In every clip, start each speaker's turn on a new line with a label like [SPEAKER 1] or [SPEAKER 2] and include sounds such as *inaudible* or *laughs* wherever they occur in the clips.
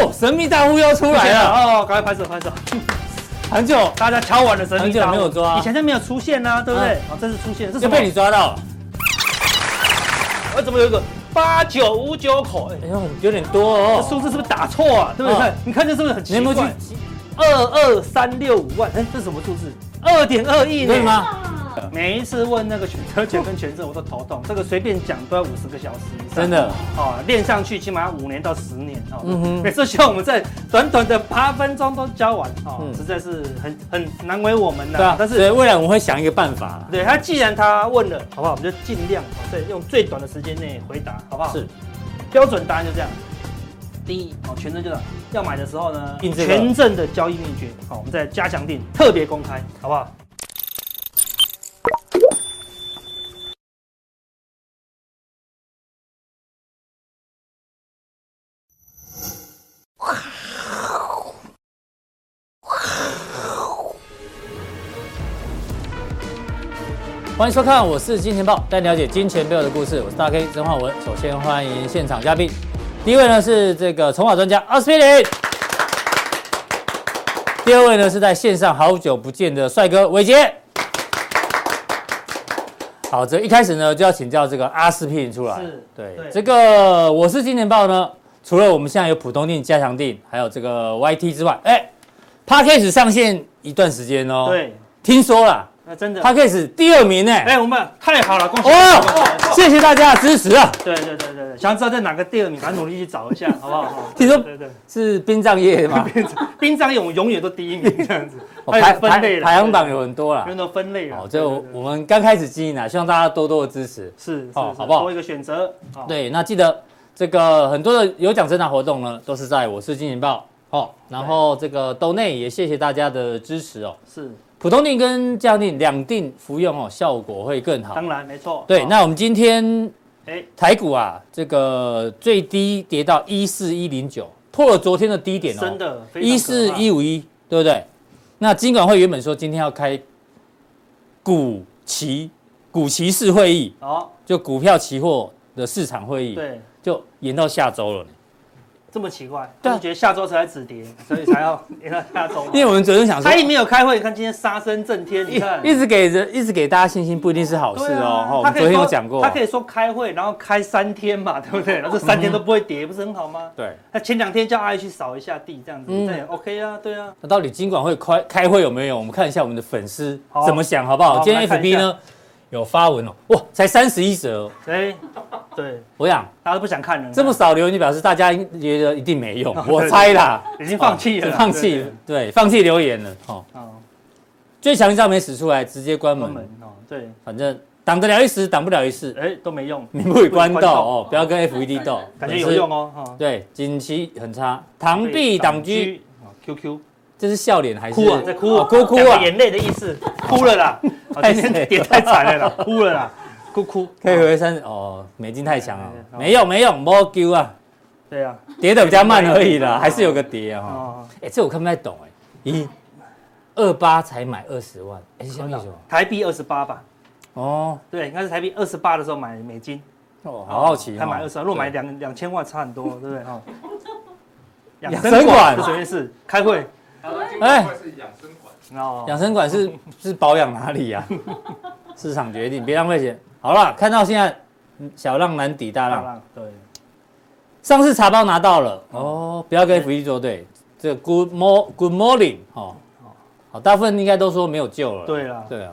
[SPEAKER 1] 哦，神秘大户又出来了
[SPEAKER 2] 哦，赶快拍手拍手。*laughs*
[SPEAKER 1] 很久
[SPEAKER 2] 大家敲完了神秘大户
[SPEAKER 1] 很久没有抓，
[SPEAKER 2] 以前就没有出现啊，对不对？好，这次出现，这是
[SPEAKER 1] 被你抓到了。
[SPEAKER 2] 我怎么有一个八九五九口？
[SPEAKER 1] 哎呦，有点多哦。
[SPEAKER 2] 这数字是不是打错啊？对不对？你看这是不是很奇怪？二二三六五万，哎，这是什么数字？二点二亿呢？对吗？*laughs* 每一次问那个选择权跟权证，我都头痛。这个随便讲都要五十个小时以上，
[SPEAKER 1] 真的
[SPEAKER 2] 哦，练上去起码要五年到十年哦。嗯哼，每次希望我们在短短的八分钟都教完哦，实在是很很难为我们的。
[SPEAKER 1] 对啊，但是未来我们会想一个办法。
[SPEAKER 2] 对他，既然他问了，好不好？我们就尽量对用最短的时间内回答，好不好？是，标准答案就这样。第一，哦，权证就是要买的时候呢，权证的交易秘诀，好，我们再加强定特别公开，好不好？
[SPEAKER 1] 欢迎收看，我是金钱豹，带你了解金钱背后的故事。我是大 K 曾焕文。首先欢迎现场嘉宾，第一位呢是这个筹码专家阿斯匹林，第二位呢是在线上好久不见的帅哥伟杰。好，这一开始呢就要请教这个阿斯匹林出来。是，对，对这个我是金钱豹呢，除了我们现在有普通定、加强定，还有这个 YT 之外，哎，Podcast 上线一段时间哦。对，听说了。那真的，他可以是第二名呢！
[SPEAKER 2] 哎，我们太好了，恭喜！
[SPEAKER 1] 哦，谢谢大家的支持啊！
[SPEAKER 2] 对对对对对，想知道在哪个第二名，咱努力去找一下，好不好？*laughs*
[SPEAKER 1] 听说对对是殡葬业吗？*laughs*
[SPEAKER 2] 殡葬业我们永远都第一名这样子。
[SPEAKER 1] 排分类排行榜有很多啦，
[SPEAKER 2] 很多分类啊。
[SPEAKER 1] 好，就我们刚开始经营啊，希望大家多多的支持。
[SPEAKER 2] 是，好，好不好？多一个选择。
[SPEAKER 1] 对，那记得这个很多的有奖征答活动呢，都是在我是金钱豹。好，然后这个斗内也谢谢大家的支持哦。是。普通定跟加强錠两定服用哦，效果会更好。
[SPEAKER 2] 当然没错。
[SPEAKER 1] 对，那我们今天，台股啊，这个最低跌到一四一零九，破了昨天的低点哦，
[SPEAKER 2] 真的，
[SPEAKER 1] 一四一五一，对不对？那金管会原本说今天要开股期股期市会议，哦，就股票期货的市场会议，对，就延到下周了。
[SPEAKER 2] 这么奇怪，但是觉得下周才止跌，所以才要 *laughs* 延到下周。
[SPEAKER 1] 因为我们昨天想说，
[SPEAKER 2] 他也没有开会，你看今天杀声震天，你看
[SPEAKER 1] 一直给人，一直给大家信心，不一定是好事哦。他昨天有讲过，
[SPEAKER 2] 他可以说开会，然后开三天嘛，对不对？然后这三天都不会跌，不是很好吗？对。他前两天叫阿姨去扫一下地，这样子，这也 OK 啊，对啊。
[SPEAKER 1] 那到底金管会开开会有没有？我们看一下我们的粉丝怎么想，好不好？今天 FB 呢？有发文哦，哇，才三十一折，哎，对，我想
[SPEAKER 2] 大家都不想看了，
[SPEAKER 1] 这么少留言，你表示大家觉得一定没用，我猜啦，
[SPEAKER 2] 已经放弃了，
[SPEAKER 1] 放弃，对，放弃留言了，哦，最强一招没使出来，直接关门，哦，对，反正挡得了一时，挡不了一世，哎，
[SPEAKER 2] 都没用，
[SPEAKER 1] 名不与官斗哦，不要跟 FED 斗，
[SPEAKER 2] 感觉有用哦，
[SPEAKER 1] 对，景气很差，螳臂挡车
[SPEAKER 2] ，QQ。
[SPEAKER 1] 这是笑脸还是
[SPEAKER 2] 哭啊？在哭啊！哭哭啊！眼泪的意思，哭了啦！*laughs* 今天跌太惨了啦，*laughs* 哭了啦！哭哭。
[SPEAKER 1] 可以回三哦，美金太强了，没用没用，没救啊！
[SPEAKER 2] 对啊，
[SPEAKER 1] 跌的比较慢而已啦，还是有个跌啊！哈，哎，这我看不太懂哎。一二八才买二十万，哎，什么意思？
[SPEAKER 2] 台币二十八吧？哦，对，应该是台币二十八的时候买美金。
[SPEAKER 1] 哦，好好奇，
[SPEAKER 2] 他买二十万，如果买两两千万差很多，对不对？*laughs* 哈。
[SPEAKER 1] 养生馆
[SPEAKER 2] 是什么意思？开会。
[SPEAKER 1] 哎，是养生馆哦，养生馆是 *laughs* 是保养哪里呀？*laughs* 市场决定，别浪费钱。好了，看到现在小浪难抵大浪。对，上次茶包拿到了哦，不要跟福一作对。这 Good morning Good morning 哦，好，大部分应该都说没有救了。
[SPEAKER 2] 对啊，
[SPEAKER 1] 对啊，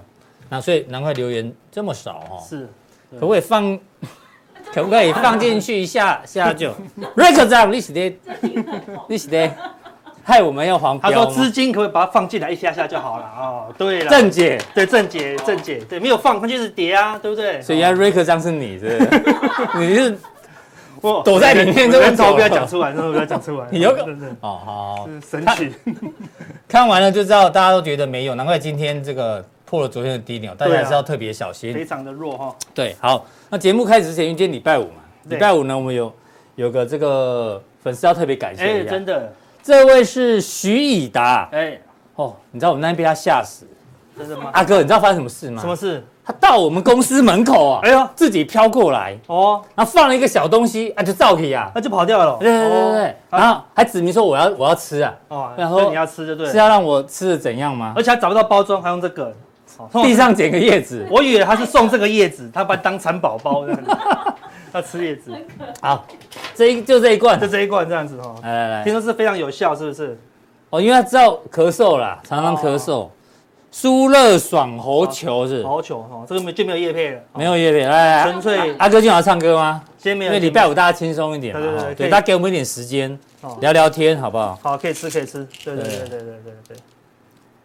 [SPEAKER 1] 那所以难怪留言这么少哦。是，可不可以放？*laughs* 可不可以放进去一下下就？Rick 长，你是的，你是的。害我们要黄标。
[SPEAKER 2] 他说资金可不可以把它放进来一下下就好了哦。对了，
[SPEAKER 1] 正解，
[SPEAKER 2] 对正解，正解，对，没有放它就是跌啊，对不对？
[SPEAKER 1] 所以啊瑞克这样是你，是不是？*laughs* 你是我躲在里面，这个
[SPEAKER 2] 头不要讲出来，这个不要讲出来。*laughs* 你有个
[SPEAKER 1] 哦好，
[SPEAKER 2] 神奇。
[SPEAKER 1] 看完了就知道大家都觉得没有，难怪今天这个破了昨天的低点，大家还是要特别小心。
[SPEAKER 2] 非常的弱哈。
[SPEAKER 1] 对，好，那节目开始之前，因为今天礼拜五嘛，礼拜五呢，我们有有个这个粉丝要特别感谢一下，
[SPEAKER 2] 真的。
[SPEAKER 1] 这位是徐以达，哎，哦，你知道我们那天被他吓死，
[SPEAKER 2] 真的吗？
[SPEAKER 1] 阿哥，你知道发生什么事吗？
[SPEAKER 2] 什么事？
[SPEAKER 1] 他到我们公司门口啊，哎呦，自己飘过来。哦，然后放了一个小东西啊，就照起啊，
[SPEAKER 2] 那就跑掉了。
[SPEAKER 1] 对对对对，然后还指明说我要我要吃啊，哦，
[SPEAKER 2] 然后你要吃就对，
[SPEAKER 1] 是要让我吃的怎样吗？
[SPEAKER 2] 而且还找不到包装，还用这个，
[SPEAKER 1] 地上捡个叶子，
[SPEAKER 2] 我以为他是送这个叶子，他把它当蚕宝宝这样子，要吃叶子。
[SPEAKER 1] 好，这一就这一罐，
[SPEAKER 2] 就这一罐这样子哦。来来来，听说是非常有效，是不是？
[SPEAKER 1] 哦，因为他知道咳嗽啦，常常咳嗽。舒乐爽喉球是。
[SPEAKER 2] 喉球哈，这个没就没有叶配了，
[SPEAKER 1] 没有叶配，来来，纯粹阿哥今晚要唱歌吗？今天没有，因为礼拜五大家轻松一点嘛，对对对，大家给我们一点时间聊聊天，好不好？
[SPEAKER 2] 好，可以吃可以吃，对对对。对对对对。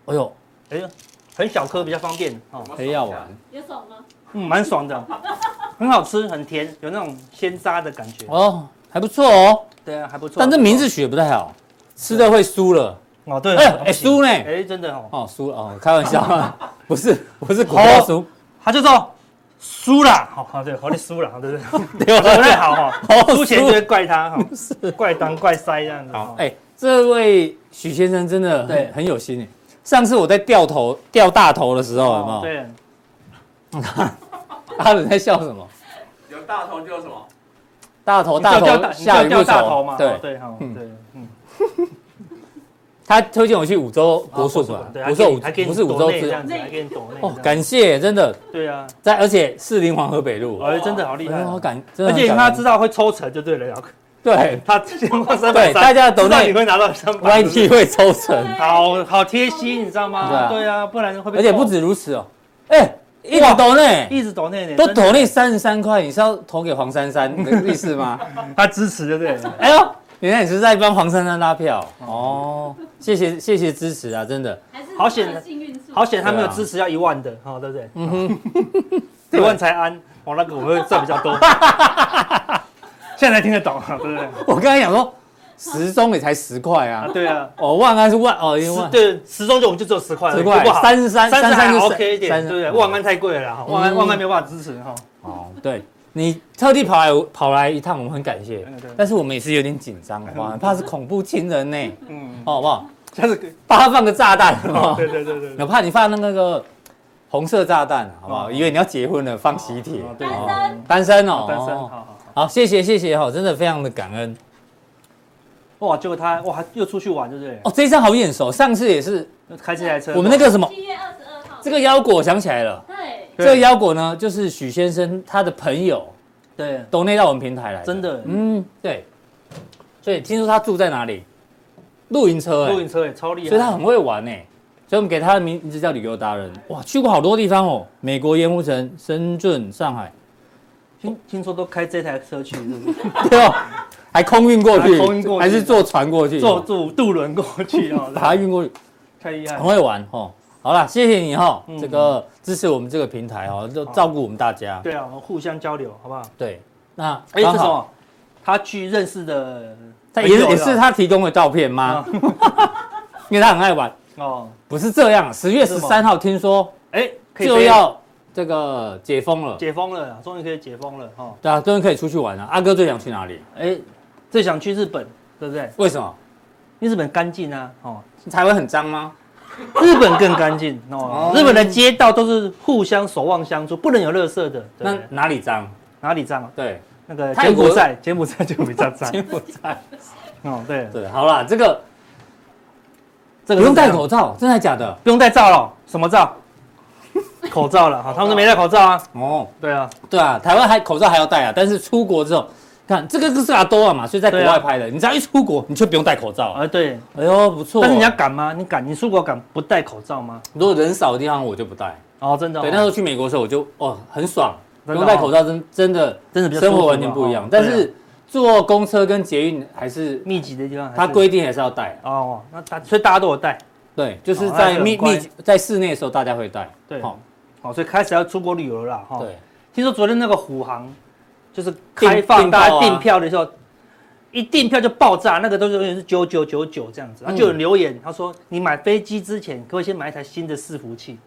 [SPEAKER 1] 哎呦，哎呦，
[SPEAKER 2] 很小颗比较方便哦，
[SPEAKER 1] 很要玩，
[SPEAKER 3] 有爽吗？
[SPEAKER 2] 嗯，蛮爽的，很好吃，很甜，有那种鲜渣的感觉
[SPEAKER 1] 哦，还不错哦。
[SPEAKER 2] 对啊，还不错，
[SPEAKER 1] 但这名字取得不太好，吃的会输了。
[SPEAKER 2] 哦，对，哎
[SPEAKER 1] 哎，输呢？
[SPEAKER 2] 哎，真的哦，
[SPEAKER 1] 哦，输了哦，开玩笑，不是，不是股票输，
[SPEAKER 2] 他就说输了，好，对，好，你输了，对不对？*laughs* 不太好哈，输钱就会怪他哈，是怪当怪塞这样子。
[SPEAKER 1] 好，哎，这位许先生真的很很有心哎。上次我在掉头掉大头的时候，有没有？对。*laughs* 阿伦在笑什么？
[SPEAKER 4] 有大头就什么？
[SPEAKER 1] 大头大头下雨不愁。嘛？对。
[SPEAKER 2] 对哈，对，嗯。*laughs*
[SPEAKER 1] 他推荐我去五洲国术馆，不是五，不是五洲这样子，还给你抖内哦，感谢，真的，
[SPEAKER 2] 对啊，
[SPEAKER 1] 在而且四林黄河北路，
[SPEAKER 2] 哎，真的好厉害，
[SPEAKER 1] 好感，
[SPEAKER 2] 而且他知道会抽成就对了，
[SPEAKER 1] 对，*laughs*
[SPEAKER 2] 他
[SPEAKER 1] 对大家抖内
[SPEAKER 2] 你会拿到三百
[SPEAKER 1] ，YT 会抽成，
[SPEAKER 2] 好好贴心，你知道吗？对啊，不然会被，
[SPEAKER 1] 而且不止如此哦，哎，一直抖内，
[SPEAKER 2] 一直抖内，
[SPEAKER 1] 都投内三十三块，你是要投给黄珊珊的 *laughs* 意思吗？
[SPEAKER 2] 他支持对不对？
[SPEAKER 1] 哎呦。原来你是在帮黄珊珊拉票哦，谢谢谢谢支持啊，真的，
[SPEAKER 2] 好险，好险他没有支持要一万的，哈，对不对？嗯哼，*laughs* 一万才安，我那个我会赚比较多，*laughs* 现在才听得懂，对不对？
[SPEAKER 1] 我刚才讲说时钟也才十块啊，
[SPEAKER 2] 对啊，
[SPEAKER 1] 哦万安是万哦，因为
[SPEAKER 2] 对时钟就我们就只有十块，
[SPEAKER 1] 十块三十三
[SPEAKER 2] 三十三 OK 一点，对不对？万安太贵了哈，万安万安没有办法支持哈，
[SPEAKER 1] 哦对。你特地跑来跑来一趟，我们很感谢。但是我们也是有点紧张，好不好？*laughs* 怕是恐怖情人呢。嗯，好不好？下次帮他放个炸弹，
[SPEAKER 2] 对对对对。
[SPEAKER 1] 我怕你放那个红色炸弹，好不好？以为你要结婚了，放喜帖。
[SPEAKER 3] 单身，
[SPEAKER 1] 单身哦。
[SPEAKER 2] 单身，好好
[SPEAKER 1] 好，谢谢谢谢哈，真的非常的感恩。
[SPEAKER 2] 哇，结果他哇又出去玩，对不对？
[SPEAKER 1] 哦，这一张好眼熟，上次也是
[SPEAKER 2] 开这台车。
[SPEAKER 1] 我们那个什么？七月二十二号。这个腰果想起来了。对。这个腰果呢，就是许先生他的朋友，
[SPEAKER 2] 对，
[SPEAKER 1] 都内到我们平台来，
[SPEAKER 2] 真的，
[SPEAKER 1] 嗯，对，所以听说他住在哪里？露营车，
[SPEAKER 2] 露营车也超厉害，
[SPEAKER 1] 所以他很会玩哎，所以我们给他的名字叫旅游达人，哇，去过好多地方哦，美国盐湖城、深圳、上海，
[SPEAKER 2] 听听说都开这台车去，是不是？*laughs*
[SPEAKER 1] 对哦，还空运过去，空运过去，还是坐船过去，
[SPEAKER 2] 坐坐渡轮过去啊，*laughs*
[SPEAKER 1] 把它运过去，
[SPEAKER 2] 太厉害，
[SPEAKER 1] 很会玩哦。好了，谢谢你哈，这个支持我们这个平台哦，就照顾我们大家。
[SPEAKER 2] 对啊，我们互相交流，好不好？
[SPEAKER 1] 对，那
[SPEAKER 2] 哎，这什么？他去认识的，
[SPEAKER 1] 也也是他提供的照片吗？*laughs* 因为他很爱玩哦。不是这样，十月十三号听说，哎，就要这个解封了，
[SPEAKER 2] 解封了，终于可以解封了哈。
[SPEAKER 1] 对啊，终于可以出去玩了。阿哥最想去哪里？
[SPEAKER 2] 哎，最想去日本，对不对？
[SPEAKER 1] 为什么？
[SPEAKER 2] 因为日本干净啊，哦，
[SPEAKER 1] 台湾很脏吗？
[SPEAKER 2] 日本更干净哦，日本的街道都是互相守望相助，不能有垃圾的。
[SPEAKER 1] 那哪里脏？
[SPEAKER 2] 哪里脏？
[SPEAKER 1] 对，
[SPEAKER 2] 那个柬埔寨，柬埔寨 *laughs* 就比较脏。
[SPEAKER 1] 柬埔寨，*laughs*
[SPEAKER 2] 哦，对
[SPEAKER 1] 对，好了，这个这个不用戴口罩，真的假的？
[SPEAKER 2] 不用戴罩了？什么罩？口罩了哈，他们都没戴口罩啊。哦，对啊，
[SPEAKER 1] 对啊，台湾还口罩还要戴啊，但是出国之后。看这个是阿多啊嘛，所以在国外拍的。你只要一出国，你就不用戴口罩
[SPEAKER 2] 啊。对，
[SPEAKER 1] 哎呦不错。
[SPEAKER 2] 但是你要敢吗？你敢？你出国敢不戴口罩吗？
[SPEAKER 1] 如果人少的地方，我就不戴。
[SPEAKER 2] 哦，真的。
[SPEAKER 1] 对，那时候去美国的时候，我就哦很爽，不用戴口罩，真真的真的生活完全不一样。但是坐公车跟捷运还是
[SPEAKER 2] 密集的地方，
[SPEAKER 1] 它规定还是要戴。
[SPEAKER 2] 哦，那大所以大家都有戴。
[SPEAKER 1] 对，就是在密密在室内的时候大家会戴。
[SPEAKER 2] 对，好，好，所以开始要出国旅游了啦。哈，对。听说昨天那个虎航就是开放大家订票的时候。一订票就爆炸，那个都是永远是九九九九这样子，然后就有人留言，他说：“你买飞机之前，可不可以先买一台新的伺服器？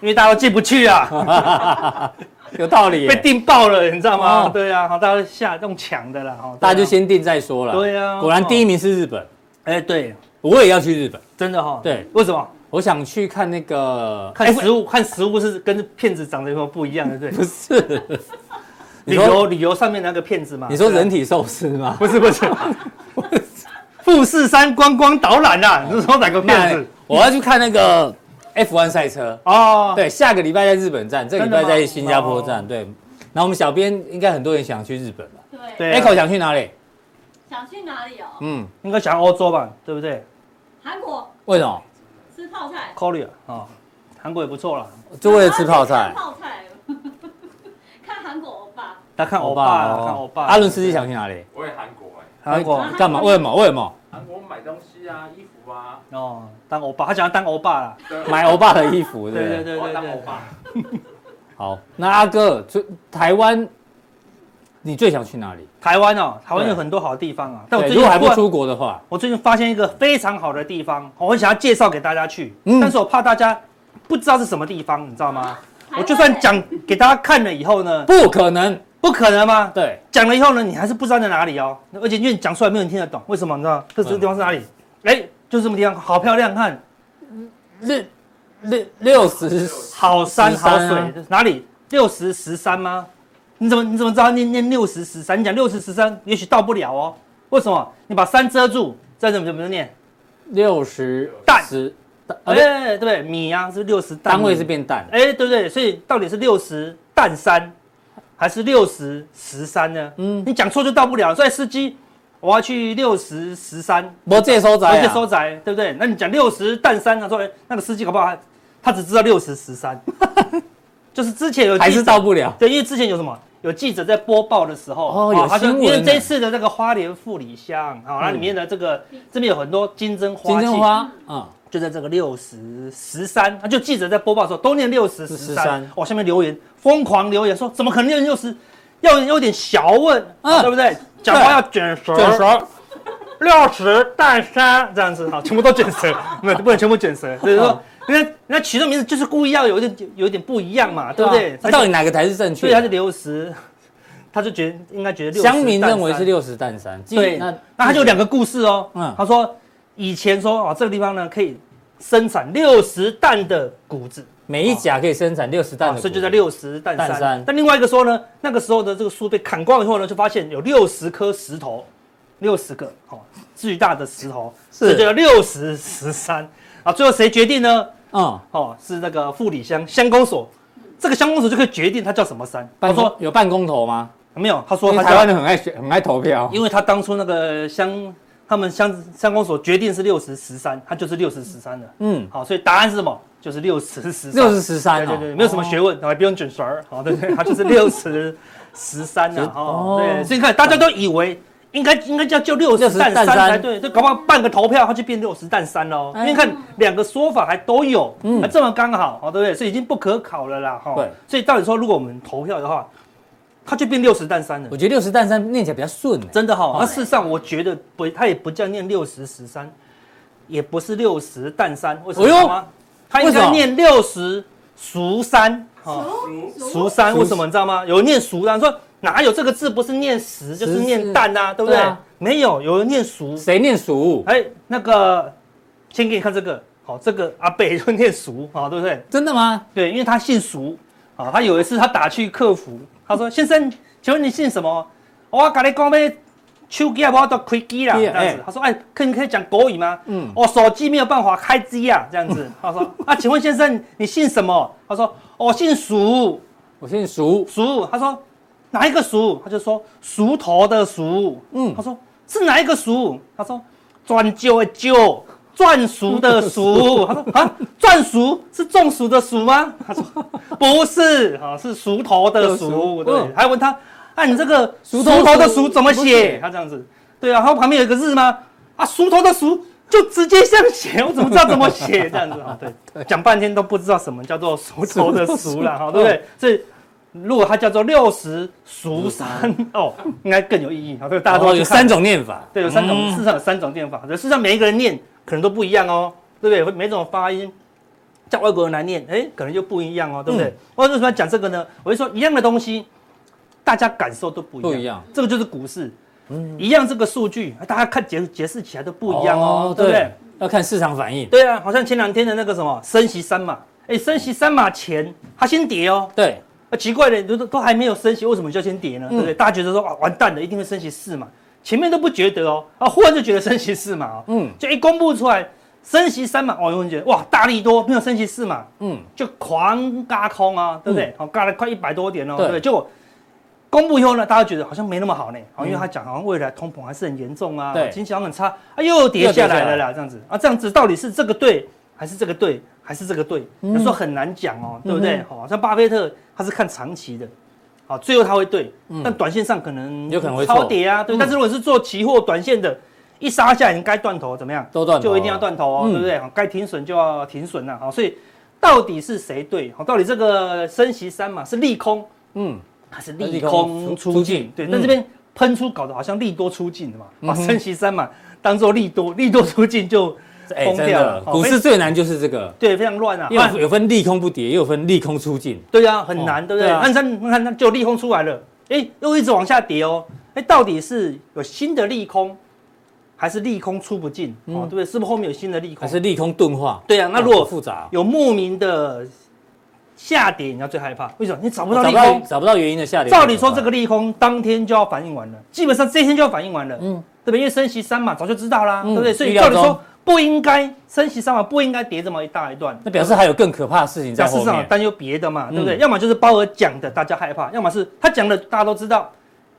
[SPEAKER 2] 因为大家都进不去啊。*laughs* ”
[SPEAKER 1] 有道理，
[SPEAKER 2] 被订爆了，你知道吗？对啊，好，大家下用抢的啦，
[SPEAKER 1] 大家就先订再说了。
[SPEAKER 2] 对啊，
[SPEAKER 1] 果然第一名是日本。
[SPEAKER 2] 哎，对，
[SPEAKER 1] 我也要去日本，
[SPEAKER 2] 真的哈。
[SPEAKER 1] 对，
[SPEAKER 2] 为什么？
[SPEAKER 1] 我想去看那个
[SPEAKER 2] 看食物，看食物是跟骗子长得有没有不一样的，对不对？
[SPEAKER 1] 不是，
[SPEAKER 2] 旅游旅游上面那个骗子吗？
[SPEAKER 1] 你说人体寿司吗？
[SPEAKER 2] 不是不是，*laughs* 富士山观光导览呐，你是说哪个骗子？
[SPEAKER 1] 我要去看那个 F1 赛车哦。对，下个礼拜在日本站，这个礼拜在新加坡站。对，然后我们小编应该很多人想去日本吧？
[SPEAKER 2] 对
[SPEAKER 1] ，Echo 想去哪里？
[SPEAKER 3] 想去哪里哦？
[SPEAKER 2] 嗯，应该想欧洲吧，对不对？
[SPEAKER 3] 韩国。
[SPEAKER 1] 为什么？
[SPEAKER 3] 吃泡菜
[SPEAKER 2] ，Korea 啊，韩国也不错啦，
[SPEAKER 1] 就为了吃泡菜。
[SPEAKER 3] 泡菜，看韩国。
[SPEAKER 2] 他看欧巴，看欧巴。
[SPEAKER 1] 阿伦斯基想去哪里？
[SPEAKER 4] 我也韩国哎。
[SPEAKER 2] 韩国
[SPEAKER 1] 干嘛？为什么？为什么？
[SPEAKER 4] 韩国买东西啊，衣服啊。
[SPEAKER 2] 哦，当欧巴，他想要当欧巴啦，
[SPEAKER 1] 买欧巴的衣服，对
[SPEAKER 2] 对对对
[SPEAKER 4] 当欧巴。*laughs*
[SPEAKER 1] 好，那阿哥，就台湾，你最想去哪里？
[SPEAKER 2] 台湾哦，台湾有很多好的地方啊。但我最
[SPEAKER 1] 近如果还不出国的话，
[SPEAKER 2] 我最近发现一个非常好的地方，我很想要介绍给大家去。嗯，但是我怕大家不知道是什么地方，你知道吗？我就算讲给大家看了以后呢，
[SPEAKER 1] 不可能，
[SPEAKER 2] 不可能吗？
[SPEAKER 1] 对，
[SPEAKER 2] 讲了以后呢，你还是不知道在哪里哦。而且因为你讲出来没有人听得懂，为什么？你知道这这个地方是哪里？哎，就是这么地方，好漂亮，看
[SPEAKER 1] 六六六十，
[SPEAKER 2] 好山好水，哪里？六十十三吗？你怎么你怎么知道念念六十十三？你讲六十十三，也许到不了哦。为什么？你把山遮住，再怎么怎么念？
[SPEAKER 1] 六十
[SPEAKER 2] 担
[SPEAKER 1] 十，
[SPEAKER 2] 哎，对不对？米啊，是六十担，
[SPEAKER 1] 单位是变担，
[SPEAKER 2] 哎，对不对？所以到底是六十担山，还是六十十三呢？嗯，你讲错就到不了。所以司机，我要去六十十三，
[SPEAKER 1] 我这收窄，
[SPEAKER 2] 我这收窄，对不对？那你讲六十淡山，他说，那个司机搞不好他只知道六十十三。*laughs* 就是之前有
[SPEAKER 1] 还是到不了，
[SPEAKER 2] 对，因为之前有什么有记者在播报的时候，
[SPEAKER 1] 哦，有新闻，
[SPEAKER 2] 因为这次的那个花莲富里乡，好，那里面的这个这边有很多金针花，
[SPEAKER 1] 金针花，嗯，
[SPEAKER 2] 就在这个六十十三，就记者在播报的时候都念六十十三，哦，下面留言疯狂留言说怎么可能念六十，要有点小问，对不对？讲话要卷舌，卷舌，六十带三这样子，好，全部都卷舌，*laughs* 没有不能全部卷舌，所以说。因为人家取这名字就是故意要有一点有一点不一样嘛，对不对？
[SPEAKER 1] 那到底哪个才是正确？
[SPEAKER 2] 所以他是六十，他就觉得应该觉得六十。
[SPEAKER 1] 乡民认为是六十担三。
[SPEAKER 2] 对，那那他就有两个故事哦。嗯，他说以前说哦这个地方呢可以生产六十担的谷子，
[SPEAKER 1] 每一甲可以生产六十担，
[SPEAKER 2] 所以就在六十担山。但另外一个说呢，那个时候的这个树被砍光以后呢，就发现有六十颗石头，六十个哦巨大的石头，所以就叫六十石山。啊，最后谁决定呢？嗯，哦，是那个富里乡乡公所，这个乡公所就可以决定它叫什么山。
[SPEAKER 1] 他说有办公投吗？
[SPEAKER 2] 没有，他说他
[SPEAKER 1] 台湾人很爱选，很爱投票，
[SPEAKER 2] 因为他当初那个乡，他们乡乡公所决定是六十十三，它就是六十十三的。嗯，好，所以答案是什么？就是六十十三。
[SPEAKER 1] 六十十三，
[SPEAKER 2] 对对对，没有什么学问，还不用卷舌儿，好，对对，他就是六十十三 *laughs* 的。哦，对，所以你看大家都以为。应该应该叫就六十担山才对，就搞不好办个投票，它就变六十但三喽。因为看两个说法还都有，嗯，这么刚好，对不对？所以已经不可考了啦，哈。对，所以到底说，如果我们投票的话，它就变六十但三了。
[SPEAKER 1] 我觉得六十但三念起来比较顺，
[SPEAKER 2] 真的哈。那事实上，我觉得不，它也不叫念六十十三，也不是六十但三，为什么？它应该念六十熟三，
[SPEAKER 3] 熟
[SPEAKER 2] 熟三，为什么你知道吗？有人念熟的，说。哪有这个字不是念十就是念担呐，对不对？没有，有人念熟。
[SPEAKER 1] 谁念熟？
[SPEAKER 2] 哎，那个，先给你看这个，好，这个阿北就念熟，好，对不对？
[SPEAKER 1] 真的吗？
[SPEAKER 2] 对，因为他姓熟，啊，他有一次他打去客服，他说：“先生，请问你姓什么？”我跟你讲呗，手机啊，我都开机了，这样子。他说：“哎，可以可以讲国语吗？”嗯，我手机没有办法开机啊，这样子。*laughs* 他说：“啊，请问先生，你姓什么？”他说：“我姓熟，
[SPEAKER 1] 我姓熟
[SPEAKER 2] 熟。”他说。哪一个熟？他就说熟头的熟。嗯，他说是哪一个熟？他说钻旧的旧，钻熟的熟。*laughs* 他说啊，钻熟是中暑的暑吗？他说不是，啊，是熟头的熟。对，还问他，啊，你这个熟头的熟怎么写？他这样子，对啊，他旁边有一个日吗？啊，熟头的熟就直接这样写，*laughs* 我怎么知道怎么写？这样子啊，*laughs* 对，讲半天都不知道什么叫做熟头的熟了，哈，对不对？所以。如果它叫做六十熟三哦，应该更有意义。好，这个大家都
[SPEAKER 1] 有三种念法，
[SPEAKER 2] 对，有三种，事实上有三种念法。事实上每一个人念可能都不一样哦，对不对？每种发音叫外国人来念，哎，可能就不一样哦，对不对？我为什么要讲这个呢？我就说一样的东西，大家感受都不一样。不一样，这个就是股市，嗯，一样这个数据，大家看解解释起来都不一样哦，对不对？
[SPEAKER 1] 要看市场反应。
[SPEAKER 2] 对啊，好像前两天的那个什么升息三码，哎，升息三码前它先跌哦。
[SPEAKER 1] 对，
[SPEAKER 2] 啊，奇怪的，都都还没有升息，为什么就要先跌呢？对不对？大家觉得说啊，完蛋了，一定会升息四码，前面都不觉得哦，啊，忽然就觉得升息四码哦，嗯，就一公布出来升息三码，哦，有人觉得哇，大力多没有升息四码，嗯，就狂嘎空啊，对不对？好，轧了快一百多点哦，对不对？结果。公布以后呢，大家觉得好像没那么好呢，好，因为他讲好像未来通膨还是很严重啊，经济好像很差，啊又跌下来了啦，这样子啊，这样子到底是这个对还是这个对还是这个对？有时候很难讲哦，对不对？好像巴菲特他是看长期的，好，最后它会对，但短线上可能
[SPEAKER 1] 有可能会
[SPEAKER 2] 超跌啊，对。但是如果是做期货短线的，一杀下来，你该断头怎么样？
[SPEAKER 1] 都断，
[SPEAKER 2] 就一定要断头哦，对不对？好，该停损就要停损了，好，所以到底是谁对？好，到底这个升息三嘛是利空？嗯。它是利空出尽，对，但这边喷出搞得好像利多出尽的嘛，把升息三嘛当做利多，利多出尽就疯掉了。
[SPEAKER 1] 股市最难就是这个，
[SPEAKER 2] 对，非常乱啊。
[SPEAKER 1] 因为有分利空不跌，又有分利空出尽。
[SPEAKER 2] 对啊，很难，对不对？按三，你看，那就利空出来了，哎，又一直往下跌哦。哎，到底是有新的利空，还是利空出不尽？哦，对不对？是不是后面有新的利空？
[SPEAKER 1] 还是利空钝化？
[SPEAKER 2] 对啊，那如果复杂，有莫名的。下跌，你要最害怕，为什么？你找不到利空，
[SPEAKER 1] 找不到原因的下跌。
[SPEAKER 2] 照理说，这个利空当天就要反应完了，基本上这一天就要反应完了，嗯，对不对？因为升息三嘛早就知道啦，对不对？所以照理说不应该升息三码，不应该跌这么一大一段。
[SPEAKER 1] 那表示还有更可怕的事情在后面。
[SPEAKER 2] 事实上，担忧别的嘛，对不对？要么就是鲍尔讲的，大家害怕；要么是他讲的，大家都知道，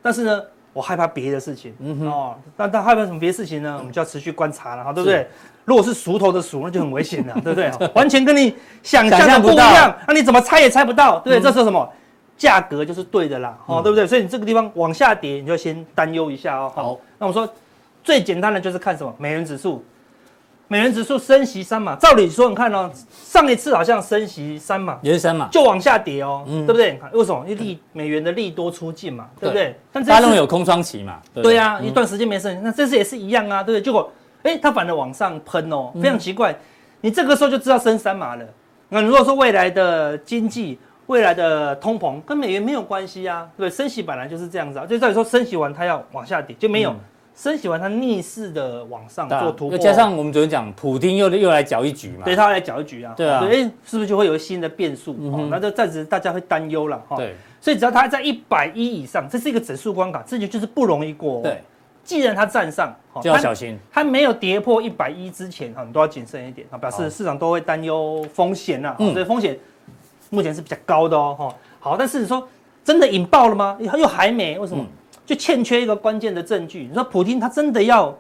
[SPEAKER 2] 但是呢，我害怕别的事情。嗯哦，那他害怕什么别的事情呢？我们就要持续观察了，哈，对不对？如果是熟头的熟，那就很危险了，*laughs* 对不对？完全跟你想象的不一样，那你怎么猜也猜不到，对不对？这是什么？价格就是对的啦，哦，对不对？所以你这个地方往下跌，你就先担忧一下哦。好，那我说最简单的就是看什么？美元指数，美元指数升息三码，照理说你看哦，上一次好像升息三码
[SPEAKER 1] 也是三码，
[SPEAKER 2] 就往下跌哦，对不对？为什么？因为利美元的利多出尽嘛，对不对？
[SPEAKER 1] 但大家认为有空窗期嘛？
[SPEAKER 2] 对呀，一段时间没升，那这次也是一样啊，对不对？结果。哎，它反而往上喷哦，非常奇怪。你这个时候就知道升三码了。那如果说未来的经济、未来的通膨跟美元没有关系啊，对不对？升息本来就是这样子啊。就照理说升息完它要往下跌，就没有升息完它逆势的往上做突破。
[SPEAKER 1] 加上我们昨天讲，普丁又又来搅一局嘛，
[SPEAKER 2] 对，他来搅一局啊。
[SPEAKER 1] 对啊，
[SPEAKER 2] 哎，是不是就会有新的变数？那就暂时大家会担忧了哈。对，所以只要它在一百一以上，这是一个整数关卡，这就就是不容易过。对。既然它站上，
[SPEAKER 1] 就要小心。
[SPEAKER 2] 它没有跌破一百一之前，哈，你都要谨慎一点啊，表示市场都会担忧风险呐。嗯，所以风险目前是比较高的哦，哈。好，但是你说真的引爆了吗？又还没，为什么？就欠缺一个关键的证据。你说普京他真的要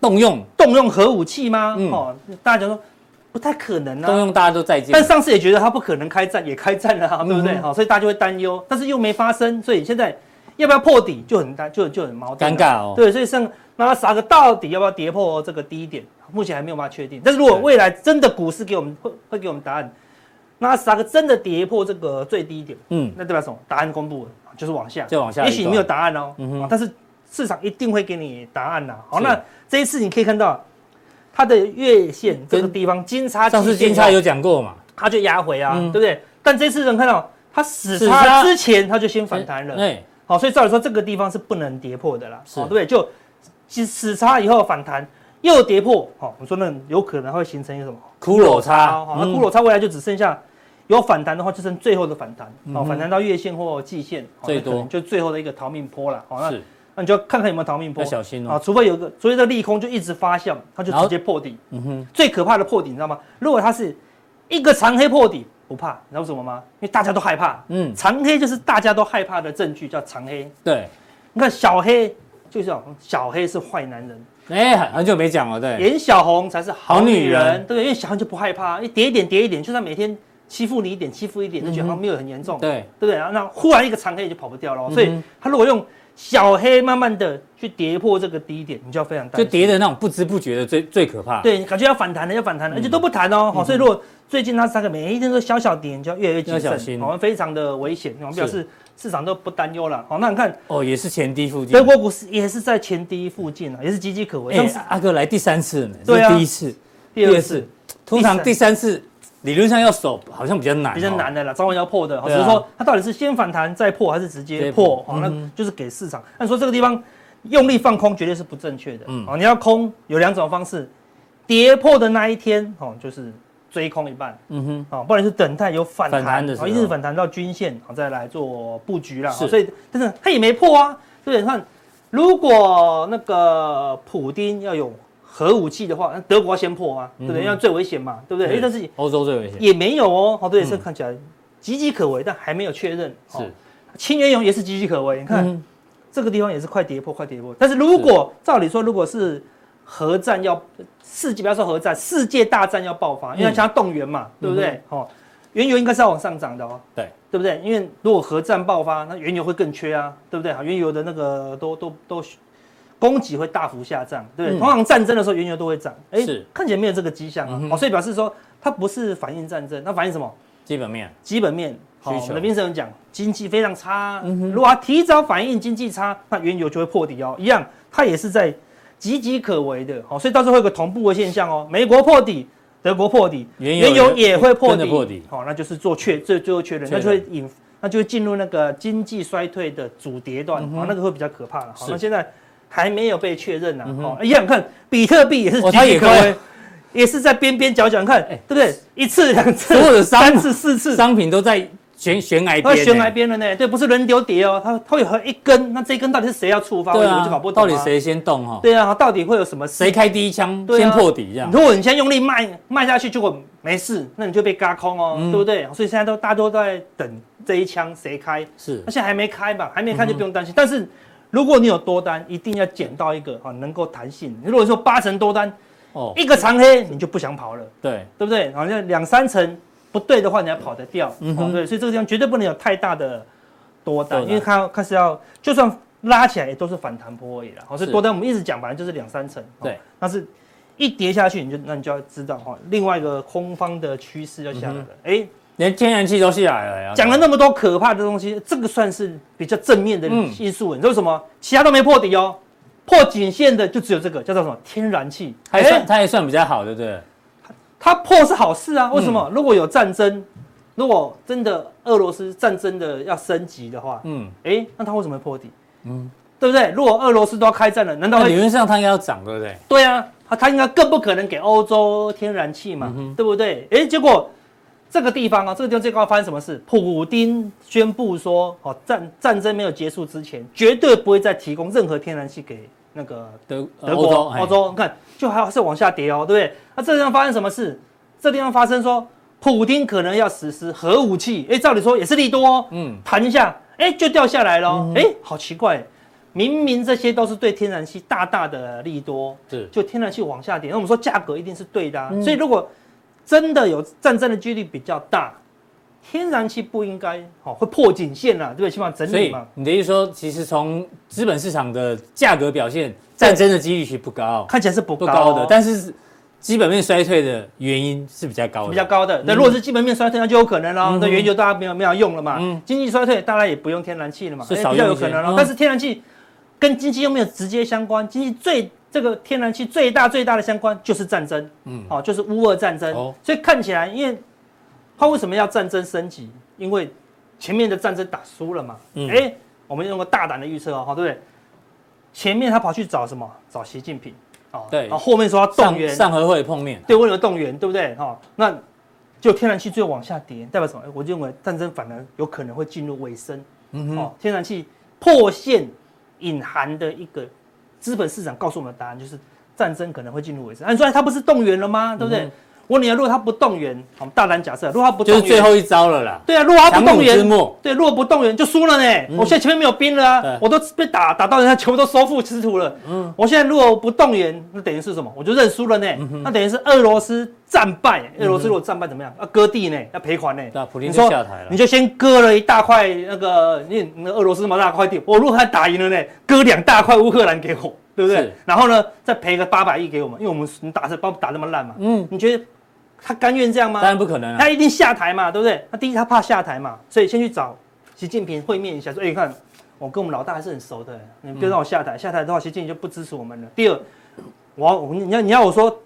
[SPEAKER 1] 动用
[SPEAKER 2] 动用核武器吗？哦，大家就说不太可能啊。
[SPEAKER 1] 动用大家都再见，
[SPEAKER 2] 但上次也觉得他不可能开战，也开战了，对不对？好，所以大家就会担忧，但是又没发生，所以现在。要不要破底就很大，就就很矛盾，
[SPEAKER 1] 尴尬哦。
[SPEAKER 2] 对，所以像纳斯达克到底要不要跌破这个低点，目前还没有办法确定。但是如果未来真的股市给我们会会给我们答案，纳斯达克真的跌破这个最低点，嗯，那代表什么？答案公布了，就是往下，
[SPEAKER 1] 就往下。
[SPEAKER 2] 也许你没有答案哦，嗯哼，但是市场一定会给你答案呐。好，那这一次你可以看到它的月线这个地方金叉，
[SPEAKER 1] 上次金叉有讲过嘛？
[SPEAKER 2] 它就压回啊，对不对？但这次能看到它死叉之前，它就先反弹了，对。好，所以照理说这个地方是不能跌破的啦，好，对不对？就死死叉以后反弹又跌破，好，我说那有可能会形成一个什么
[SPEAKER 1] 骷髅叉？
[SPEAKER 2] 好，那骷髅叉未来就只剩下有反弹的话，就剩最后的反弹，好，反弹到月线或季线，
[SPEAKER 1] 最多
[SPEAKER 2] 就最后的一个逃命坡了。好，那那你就看看有没有逃命坡，
[SPEAKER 1] 要小心哦。
[SPEAKER 2] 啊，除非有个，所以这利空就一直发酵，它就直接破底。嗯哼，最可怕的破底你知道吗？如果它是一个长黑破底。不怕，你知道为什么吗？因为大家都害怕。嗯，长黑就是大家都害怕的证据，叫长黑。
[SPEAKER 1] 对，
[SPEAKER 2] 你看小黑就是小黑是坏男人。
[SPEAKER 1] 哎，很久没讲了，对。
[SPEAKER 2] 演小红才是好女人，对，因为小红就不害怕，一跌一点跌一点，就算每天欺负你一点欺负一点，就觉得好像没有很严重。对，对不对？那忽然一个长黑就跑不掉了，所以他如果用小黑慢慢的去跌破这个低点，你就要非常担心。
[SPEAKER 1] 就跌的那种不知不觉的最最可怕。
[SPEAKER 2] 对，感觉要反弹了，要反弹了，而且都不弹哦。好，所以如果最近它三个每一天都小小跌，你就要越来越谨慎，我们非常的危险。我们表示市场都不担忧了。好，那你看
[SPEAKER 1] 哦，也是前低附近，
[SPEAKER 2] 德国股市也是在前低附近啊，也是岌岌可危。
[SPEAKER 1] 哎，阿哥来第三次了，对啊，第一次、第二次，通常第三次理论上要守，好像比较难，
[SPEAKER 2] 比较难的啦，早晚要破的。只是说它到底是先反弹再破，还是直接破？好，那就是给市场。那说这个地方用力放空绝对是不正确的。嗯，好，你要空有两种方式。跌破的那一天，哦，就是追空一半，嗯哼，哦，不然是等待有反弹的时候，一直反弹到均线，好再来做布局啦。所以，但是它也没破啊。对？你看，如果那个普丁要有核武器的话，那德国要先破啊，对不对？因为最危险嘛，对不对？哎，但是
[SPEAKER 1] 欧洲最危险
[SPEAKER 2] 也没有哦。好，对，这看起来岌岌可危，但还没有确认。是，轻原油也是岌岌可危。你看这个地方也是快跌破，快跌破。但是如果照理说，如果是核战要世界，不要说核战，世界大战要爆发，因为它动员嘛，对不对？哦，原油应该是要往上涨的哦。
[SPEAKER 1] 对。
[SPEAKER 2] 对不对？因为如果核战爆发，那原油会更缺啊，对不对？原油的那个都都都供给会大幅下降，对不对？通常战争的时候，原油都会涨。哎，看起来没有这个迹象啊。哦，所以表示说它不是反映战争，它反映什么？
[SPEAKER 1] 基本面。
[SPEAKER 2] 基本面。好，我们的兵生讲经济非常差。如果它提早反映经济差，那原油就会破底哦。一样，它也是在岌岌可危的。好，所以到时候会有个同步的现象哦。美国破底。德国破底，原油也会破底，好，那就是做确最最后确认，那就会引，那就会进入那个经济衰退的主跌段，好，那个会比较可怕了。好，那现在还没有被确认呢，哦，一样看比特币也是岌岌可危，也是在边边角角，你看，对不对？一次两次，
[SPEAKER 1] 所有的
[SPEAKER 2] 三次四次
[SPEAKER 1] 商品都在。悬悬崖边，
[SPEAKER 2] 它悬崖边了呢？对，不是轮流跌哦，它它会有一根，那这一根到底是谁要触发？
[SPEAKER 1] 对啊，到底谁先动哈？
[SPEAKER 2] 对啊，到底会有什么？
[SPEAKER 1] 谁开第一枪先破底这样？
[SPEAKER 2] 如果你先用力卖卖下去，结果没事，那你就被嘎空哦，对不对？所以现在都大多都在等这一枪谁开？是，那现在还没开吧？还没开就不用担心。但是如果你有多单，一定要捡到一个啊能够弹性。如果说八成多单，哦，一个长黑你就不想跑了，对对不对？好像两三成。不对的话，你还跑得掉，对，所以这个地方绝对不能有太大的多单，因为它开始要就算拉起来也都是反弹波而已啦。好，所以多单我们一直讲，反正就是两三成，对。但是一跌下去，你就那你就要知道哈，另外一个空方的趋势要下来了。哎，
[SPEAKER 1] 连天然气都下来了。
[SPEAKER 2] 讲了那么多可怕的东西，这个算是比较正面的因素。你说什么？其他都没破底哦，破颈线的就只有这个，叫做什么？天然气，
[SPEAKER 1] 还算它还算比较好，对不对？
[SPEAKER 2] 它破是好事啊，为什么？嗯、如果有战争，如果真的俄罗斯战争的要升级的话，嗯，哎、欸，那它为什么会破底？嗯，对不对？如果俄罗斯都要开战了，难道
[SPEAKER 1] 理论上它应该要涨，对不对？
[SPEAKER 2] 对啊，它它应该更不可能给欧洲天然气嘛，嗯、对不对？哎、欸，结果这个地方啊，这个地方最高发生什么事？普丁宣布说，哦，战战争没有结束之前，绝对不会再提供任何天然气给。那个德德国、欧洲，你看就还是往下跌哦，对不对？那这地方发生什么事？这地方发生说，普丁可能要实施核武器，哎，照理说也是利多哦，嗯，弹一下，哎，就掉下来了，哎，好奇怪，明明这些都是对天然气大大的利多，是，就天然气往下跌，那我们说价格一定是对的，所以如果真的有战争的几率比较大。天然气不应该好会破颈线了，对不对？起码整理嘛。
[SPEAKER 1] 你的意思说，其实从资本市场的价格表现，战争的几率其实不高，
[SPEAKER 2] 看起来是不高的。
[SPEAKER 1] 但是基本面衰退的原因是比较高的，
[SPEAKER 2] 比较高的。那如果是基本面衰退，那就有可能了。那原油大家没有没有用了嘛？经济衰退，大家也不用天然气了嘛？是比较有可能了。但是天然气跟经济又没有直接相关，经济最这个天然气最大最大的相关就是战争，嗯，哦，就是乌俄战争。所以看起来，因为他为什么要战争升级？因为前面的战争打输了嘛。嗯。哎，我们用个大胆的预测哦，对不对？前面他跑去找什么？找习近平。哦。对。然后后面说要动员。
[SPEAKER 1] 上合会碰面。
[SPEAKER 2] 对，为了动员，对不对？哈，那就天然气最后往下跌，代表什么？我认为战争反而有可能会进入尾声。嗯哼。哦，天然气破线隐含的一个资本市场告诉我们的答案就是战争可能会进入尾声。按说他不是动员了吗？对不对？我问你啊，如果他不动员，我们大胆假设，如果他不动员，
[SPEAKER 1] 就是最后一招了啦。
[SPEAKER 2] 对啊，如果他不动员，对，如果不动员就输了呢。我现在前面没有兵了啊，我都被打打到人家全部都收复失土了。嗯，我现在如果不动员，那等于是什么？我就认输了呢。那等于是俄罗斯战败。俄罗斯如果战败怎么样？要割地呢，要赔款呢。
[SPEAKER 1] 那普京就下台了。
[SPEAKER 2] 你就先割了一大块那个，你那俄罗斯那么大块地，我如果他打赢了呢，割两大块乌克兰给我，对不对？然后呢，再赔个八百亿给我们，因为我们你打是把打那么烂嘛。嗯，你觉得？他甘愿这样吗？
[SPEAKER 1] 当然不可能，
[SPEAKER 2] 他一定下台嘛，对不对？他第一他怕下台嘛，所以先去找习近平会面一下，说：“哎，你看我跟我们老大还是很熟的，你别让我下台，下台的话，习近平就不支持我们了。”第二，我你要你要我说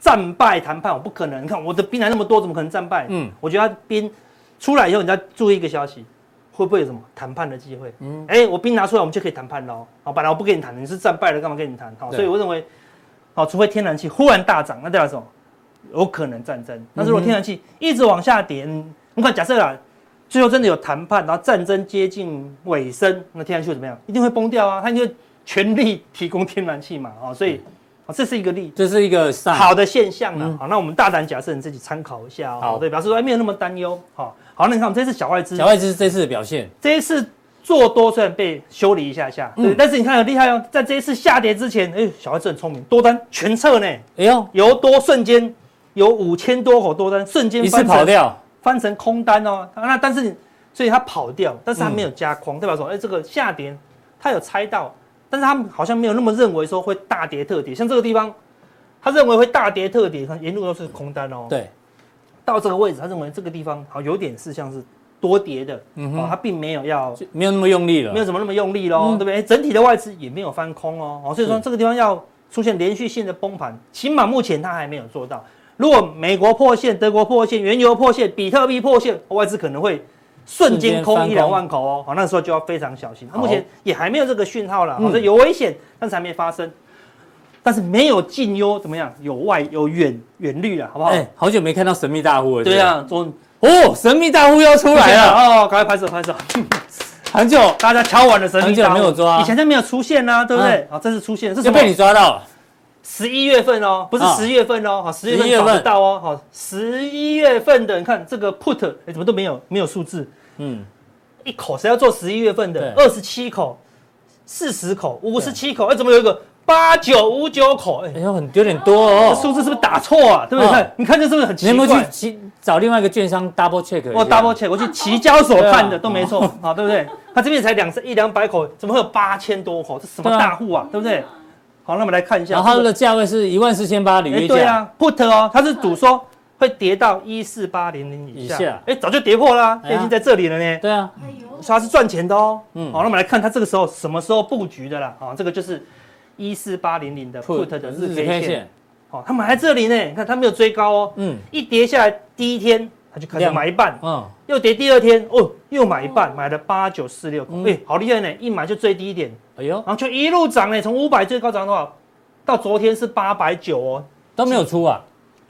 [SPEAKER 2] 战败谈判，我不可能。你看我的兵来那么多，怎么可能战败？嗯，我觉得他兵出来以后，你要注意一个消息，会不会有什么谈判的机会？嗯，哎，我兵拿出来，我们就可以谈判喽。好，本来我不跟你谈，你是战败了，干嘛跟你谈？好，所以我认为。好，除非天然气忽然大涨，那代表什么？有可能战争。但是如果天然气一直往下跌，你看假设啦，最后真的有谈判，然后战争接近尾声，那天然气会怎么样？一定会崩掉啊！它就全力提供天然气嘛，啊，所以。好，这是一个例，
[SPEAKER 1] 这是一个
[SPEAKER 2] 好的现象了。好，那我们大胆假设，你自己参考一下哦。好，对，表示说没有那么担忧。好，好，那你看我们这次小外资，
[SPEAKER 1] 小外资这次的表现，
[SPEAKER 2] 这一次做多虽然被修理一下下，对，但是你看很厉害哦，在这一次下跌之前，哎，小外资很聪明，多单全撤呢。哎呦，由多瞬间有五千多口多单瞬间
[SPEAKER 1] 一次跑掉，
[SPEAKER 2] 翻成空单哦。那但是所以它跑掉，但是它没有加空，代表说，哎，这个下跌它有猜到。但是他们好像没有那么认为说会大跌特跌，像这个地方，他认为会大跌特跌，看沿路都是空单哦。
[SPEAKER 1] 对，
[SPEAKER 2] 到这个位置，他认为这个地方好有点是像是多跌的，嗯哼，他并没有要
[SPEAKER 1] 没有那么用力了，
[SPEAKER 2] 没有什么那么用力喽，对不对？整体的外资也没有翻空哦，哦，所以说这个地方要出现连续性的崩盘，起码目前他还没有做到。如果美国破线、德国破线、原油破线、比特币破线，外资可能会。瞬间空一两万口哦，好，那时候就要非常小心。那目前也还没有这个讯号了，所以有危险，但是还没发生。但是没有近忧，怎么样？有外有远远虑了，好不好？哎，
[SPEAKER 1] 好久没看到神秘大户了。
[SPEAKER 2] 对啊，说
[SPEAKER 1] 哦，神秘大户要出来了
[SPEAKER 2] 哦，赶快拍手拍手。很久大家敲完了神秘大户
[SPEAKER 1] 没有抓，
[SPEAKER 2] 以前都没有出现呢，对不对？好，这次出现，这是
[SPEAKER 1] 被你抓到了。
[SPEAKER 2] 十一月份哦，不是十月份哦，好，十月份找不到哦，好，十一月份的，你看这个 put，哎，怎么都没有没有数字？嗯。一口谁要做十一月份的？二十七口、四十口、五十七口，哎，怎么有一个八九五九口？哎，
[SPEAKER 1] 呦，很有点多哦，
[SPEAKER 2] 数字是不是打错啊？对不对？看，你看这是不是很奇怪？你有没有
[SPEAKER 1] 去找另外一个券商 double check？
[SPEAKER 2] 我 double check，我去 *laughs* 期交所看的都没错啊，对不对？他这边才两一两百口，怎么会有八千多口？这什么大户啊？对不对？好，那我们来看一下，
[SPEAKER 1] 然后它的价位是一万四千八履约价。
[SPEAKER 2] 对啊，put 哦，它是主说。会跌到一四八零零以下，哎，早就跌破啦，已经在这里了呢。
[SPEAKER 1] 对啊，
[SPEAKER 2] 它是赚钱的哦。嗯，好，那我们来看它这个时候什么时候布局的啦？啊，这个就是一四八零零的 put 的日 K 线。好，它买在这里呢，你看它没有追高哦。嗯，一跌下来第一天，它就开始买一半。嗯，又跌第二天，哦，又买一半，买了八九四六。哎，好厉害呢，一买就最低点。哎呦，然后就一路涨呢，从五百最高涨多少？到昨天是八百九哦，
[SPEAKER 1] 都没有出啊。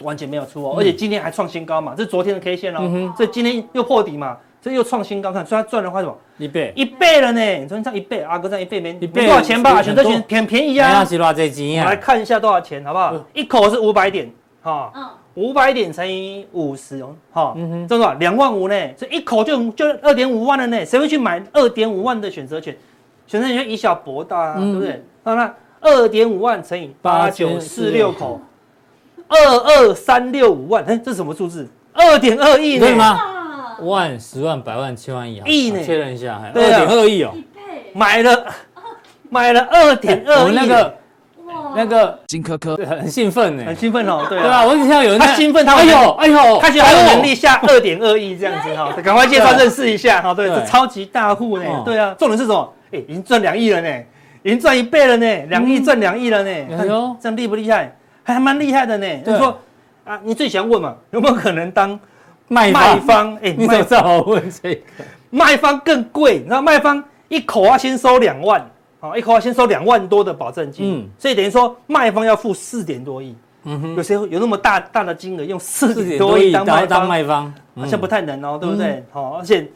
[SPEAKER 2] 完全没有出哦，而且今天还创新高嘛，这是昨天的 K 线哦，这今天又破底嘛，这又创新高，看，所以他赚的话什么？
[SPEAKER 1] 一倍，
[SPEAKER 2] 一倍了呢！你说你涨一倍，阿哥涨一倍没？没多少钱吧？选择权便便宜啊！我们来看一下多少钱，好不好？一口是五百点，哈，五百点乘以五十哦，哈，这多少？两万五呢？所以一口就就二点五万了呢？谁会去买二点五万的选择权？选择权以小博大啊，对不对？那那二点五万乘以八九四六口。二二三六五万，哎，这是什么数字？二点二亿呢？对吗？
[SPEAKER 1] 万、十万、百万、千万、亿啊！
[SPEAKER 2] 亿呢？
[SPEAKER 1] 确认一下，二点二亿哦，
[SPEAKER 2] 买了，买了二点二亿。我
[SPEAKER 1] 那个，那个金科科。很兴奋呢，
[SPEAKER 2] 很兴奋哦，对
[SPEAKER 1] 啊，我只听到有人
[SPEAKER 2] 他兴奋，他哎呦哎呦，他觉得他有能力下二点二亿这样子哈，赶快介绍认识一下哈，对，这超级大户呢，对啊，重点是什么？哎，已经赚两亿了呢，已经赚一倍了呢，两亿赚两亿了呢，哎呦，这样厉不厉害？还蛮厉害的呢，就是说啊，你最喜欢问嘛，有没有可能当卖方？哎，
[SPEAKER 1] 你怎么知道我问这个？
[SPEAKER 2] 卖方更贵，你知道卖方一口要先收两万，好，一口要先收两万多的保证金，嗯，所以等于说卖方要付四点多亿，嗯哼，有谁有那么大大的金额用四点多亿当卖方？好像不太能哦，对不对？好，而且。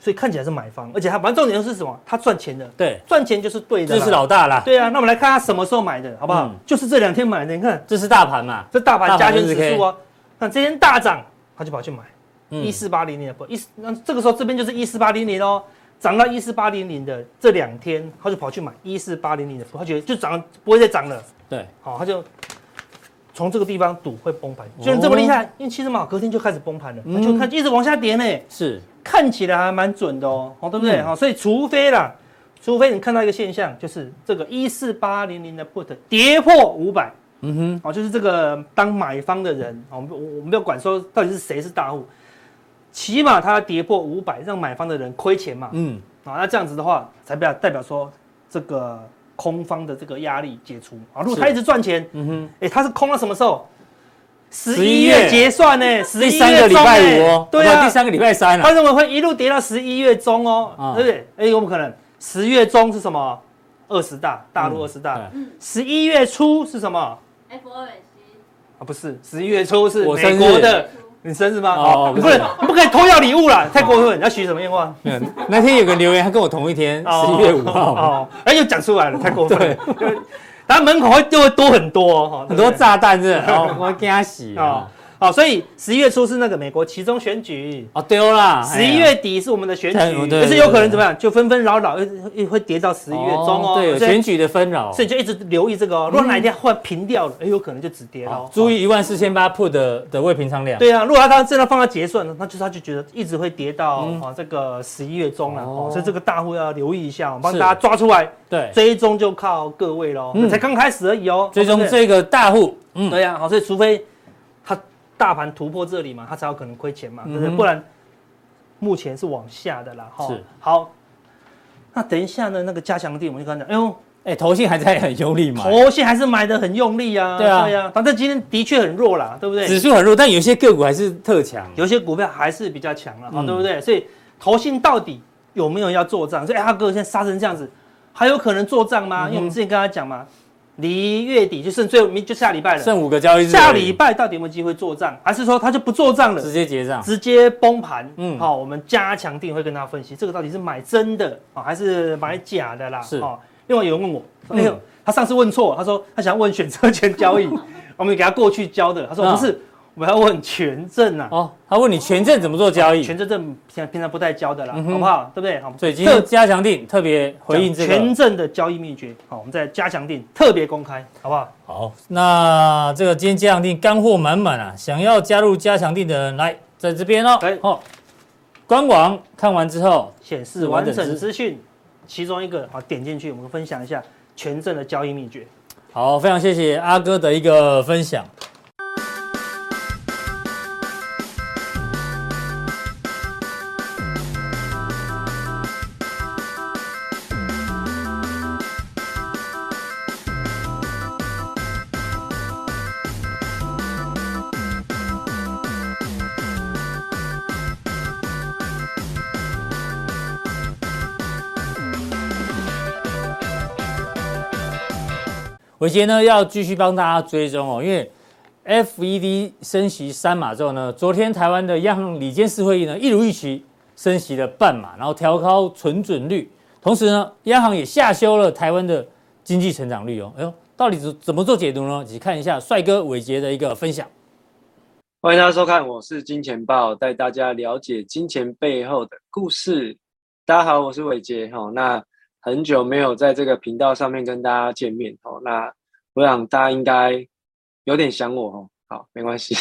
[SPEAKER 2] 所以看起来是买方，而且他反正重点是什么？他赚钱的，
[SPEAKER 1] 对，
[SPEAKER 2] 赚钱就是对的，
[SPEAKER 1] 这是老大啦。
[SPEAKER 2] 对啊，那我们来看他什么时候买的，好不好？嗯、*laughs* 就是这两天买的。你看，
[SPEAKER 1] 这是大盘嘛？
[SPEAKER 2] 这大盘加权指数啊。那今天大涨，他就跑去买一四八零零的不一，那这个时候这边就是一四八零零哦，涨到一四八零零的这两天，他就跑去买一四八零零的，他觉得就涨不会再涨了。
[SPEAKER 1] 对，
[SPEAKER 2] 好，他就从这个地方赌会崩盘，就这么厉害，因为其实嘛，隔天就开始崩盘了，他就看一直往下跌呢。
[SPEAKER 1] 是。
[SPEAKER 2] 看起来还蛮准的哦，好，对不对？好，所以除非啦，除非你看到一个现象，就是这个一四八零零的 put 跌破五百，嗯哼，哦，就是这个当买方的人，我们我我们不要管说到底是谁是大户，起码它要跌破五百，让买方的人亏钱嘛，嗯，啊，那这样子的话，才表代表说这个空方的这个压力解除啊。如果他一直赚钱，嗯哼，哎，他是空到什么时候？十一月结算呢，第
[SPEAKER 1] 三个礼拜五哦，对啊，第三个礼拜三，
[SPEAKER 2] 他认为会一路跌到十一月中哦，对不对？哎，有没有可能十月中是什么？二十大，大陆二十大。十一月初是什么
[SPEAKER 3] ？FOMC
[SPEAKER 2] 啊，不是，十一月初是美国的。你生日吗？哦，不是，你不可以偷要礼物啦，太过分。你要许什么愿望？
[SPEAKER 1] 那天有个留言，他跟我同一天，十一月五号。哦，
[SPEAKER 2] 哎，又讲出来了，太过分。对，他门口会就会多很多哈，
[SPEAKER 1] 很多炸弹是。哦，*laughs* 我给他洗啊。
[SPEAKER 2] 好，所以十一月初是那个美国其中选举
[SPEAKER 1] 哦，对啦，
[SPEAKER 2] 十一月底是我们的选举，可是有可能怎么样？就纷纷扰扰，又会跌到十一月中哦。
[SPEAKER 1] 对，选举的纷扰，
[SPEAKER 2] 所以就一直留意这个哦。如果哪一天忽然平掉了，哎，有可能就止跌了。
[SPEAKER 1] 注意一万四千八 put 的的未平仓量。
[SPEAKER 2] 对啊，如果他刚真的放到结算，那就是他就觉得一直会跌到啊这个十一月中了哦，所以这个大户要留意一下，我帮大家抓出来。
[SPEAKER 1] 对，
[SPEAKER 2] 追踪就靠各位喽，才刚开始而已哦。
[SPEAKER 1] 追踪这个大户，
[SPEAKER 2] 嗯，对呀，好，所以除非。大盘突破这里嘛，它才有可能亏钱嘛，对不对？不然目前是往下的啦。是好，那等一下呢，那个加强地我们就跟他讲，哎呦，
[SPEAKER 1] 哎，投信还在很用力嘛，
[SPEAKER 2] 投信还是买的很用力啊。对啊，对啊，反正今天的确很弱啦，对不对？
[SPEAKER 1] 指数很弱，但有些个股还是特强，
[SPEAKER 2] 有些股票还是比较强了，啊，对不对？所以投信到底有没有要做账？所以哎，阿哥现在杀成这样子，还有可能做账吗？因为我们之前跟他讲嘛。离月底就剩最后明就下礼拜了，
[SPEAKER 1] 剩五个交易日。
[SPEAKER 2] 下礼拜到底有没有机会做账，还是说他就不做账了，
[SPEAKER 1] 直接结账，
[SPEAKER 2] 直接崩盘？嗯，好，我们加强定会跟大家分析这个到底是买真的啊，还是买假的啦？是啊。另外有人问我，哎呦，他上次问错，他说他想要问选择权交易，*laughs* 我们给他过去教的，他说不是。我要问权证呐，
[SPEAKER 1] 哦，他问你权证怎么做交易？
[SPEAKER 2] 权证证平平常不带教的啦，好不好？对不对？好，
[SPEAKER 1] 所以今天加强定特别回应这个
[SPEAKER 2] 权证的交易秘诀。好，我们在加强定特别公开，好不好？
[SPEAKER 1] 好，那这个今天加强定干货满满啊！想要加入加强定的人来在这边哦。对，哦，官网看完之后
[SPEAKER 2] 显示完整资讯，其中一个好点进去，我们分享一下权证的交易秘诀。
[SPEAKER 1] 好，非常谢谢阿哥的一个分享。伟捷呢要继续帮大家追踪哦，因为 FED 升息三码之后呢，昨天台湾的央行理监事会议呢一如预期升息了半码，然后调高存准率，同时呢，央行也下修了台湾的经济成长率哦。哎呦，到底怎怎么做解读呢？一起看一下帅哥伟捷的一个分享。
[SPEAKER 5] 欢迎大家收看，我是金钱爆，带大家了解金钱背后的故事。大家好，我是伟捷哈。那很久没有在这个频道上面跟大家见面哦，那我想大家应该有点想我哦。好，没关系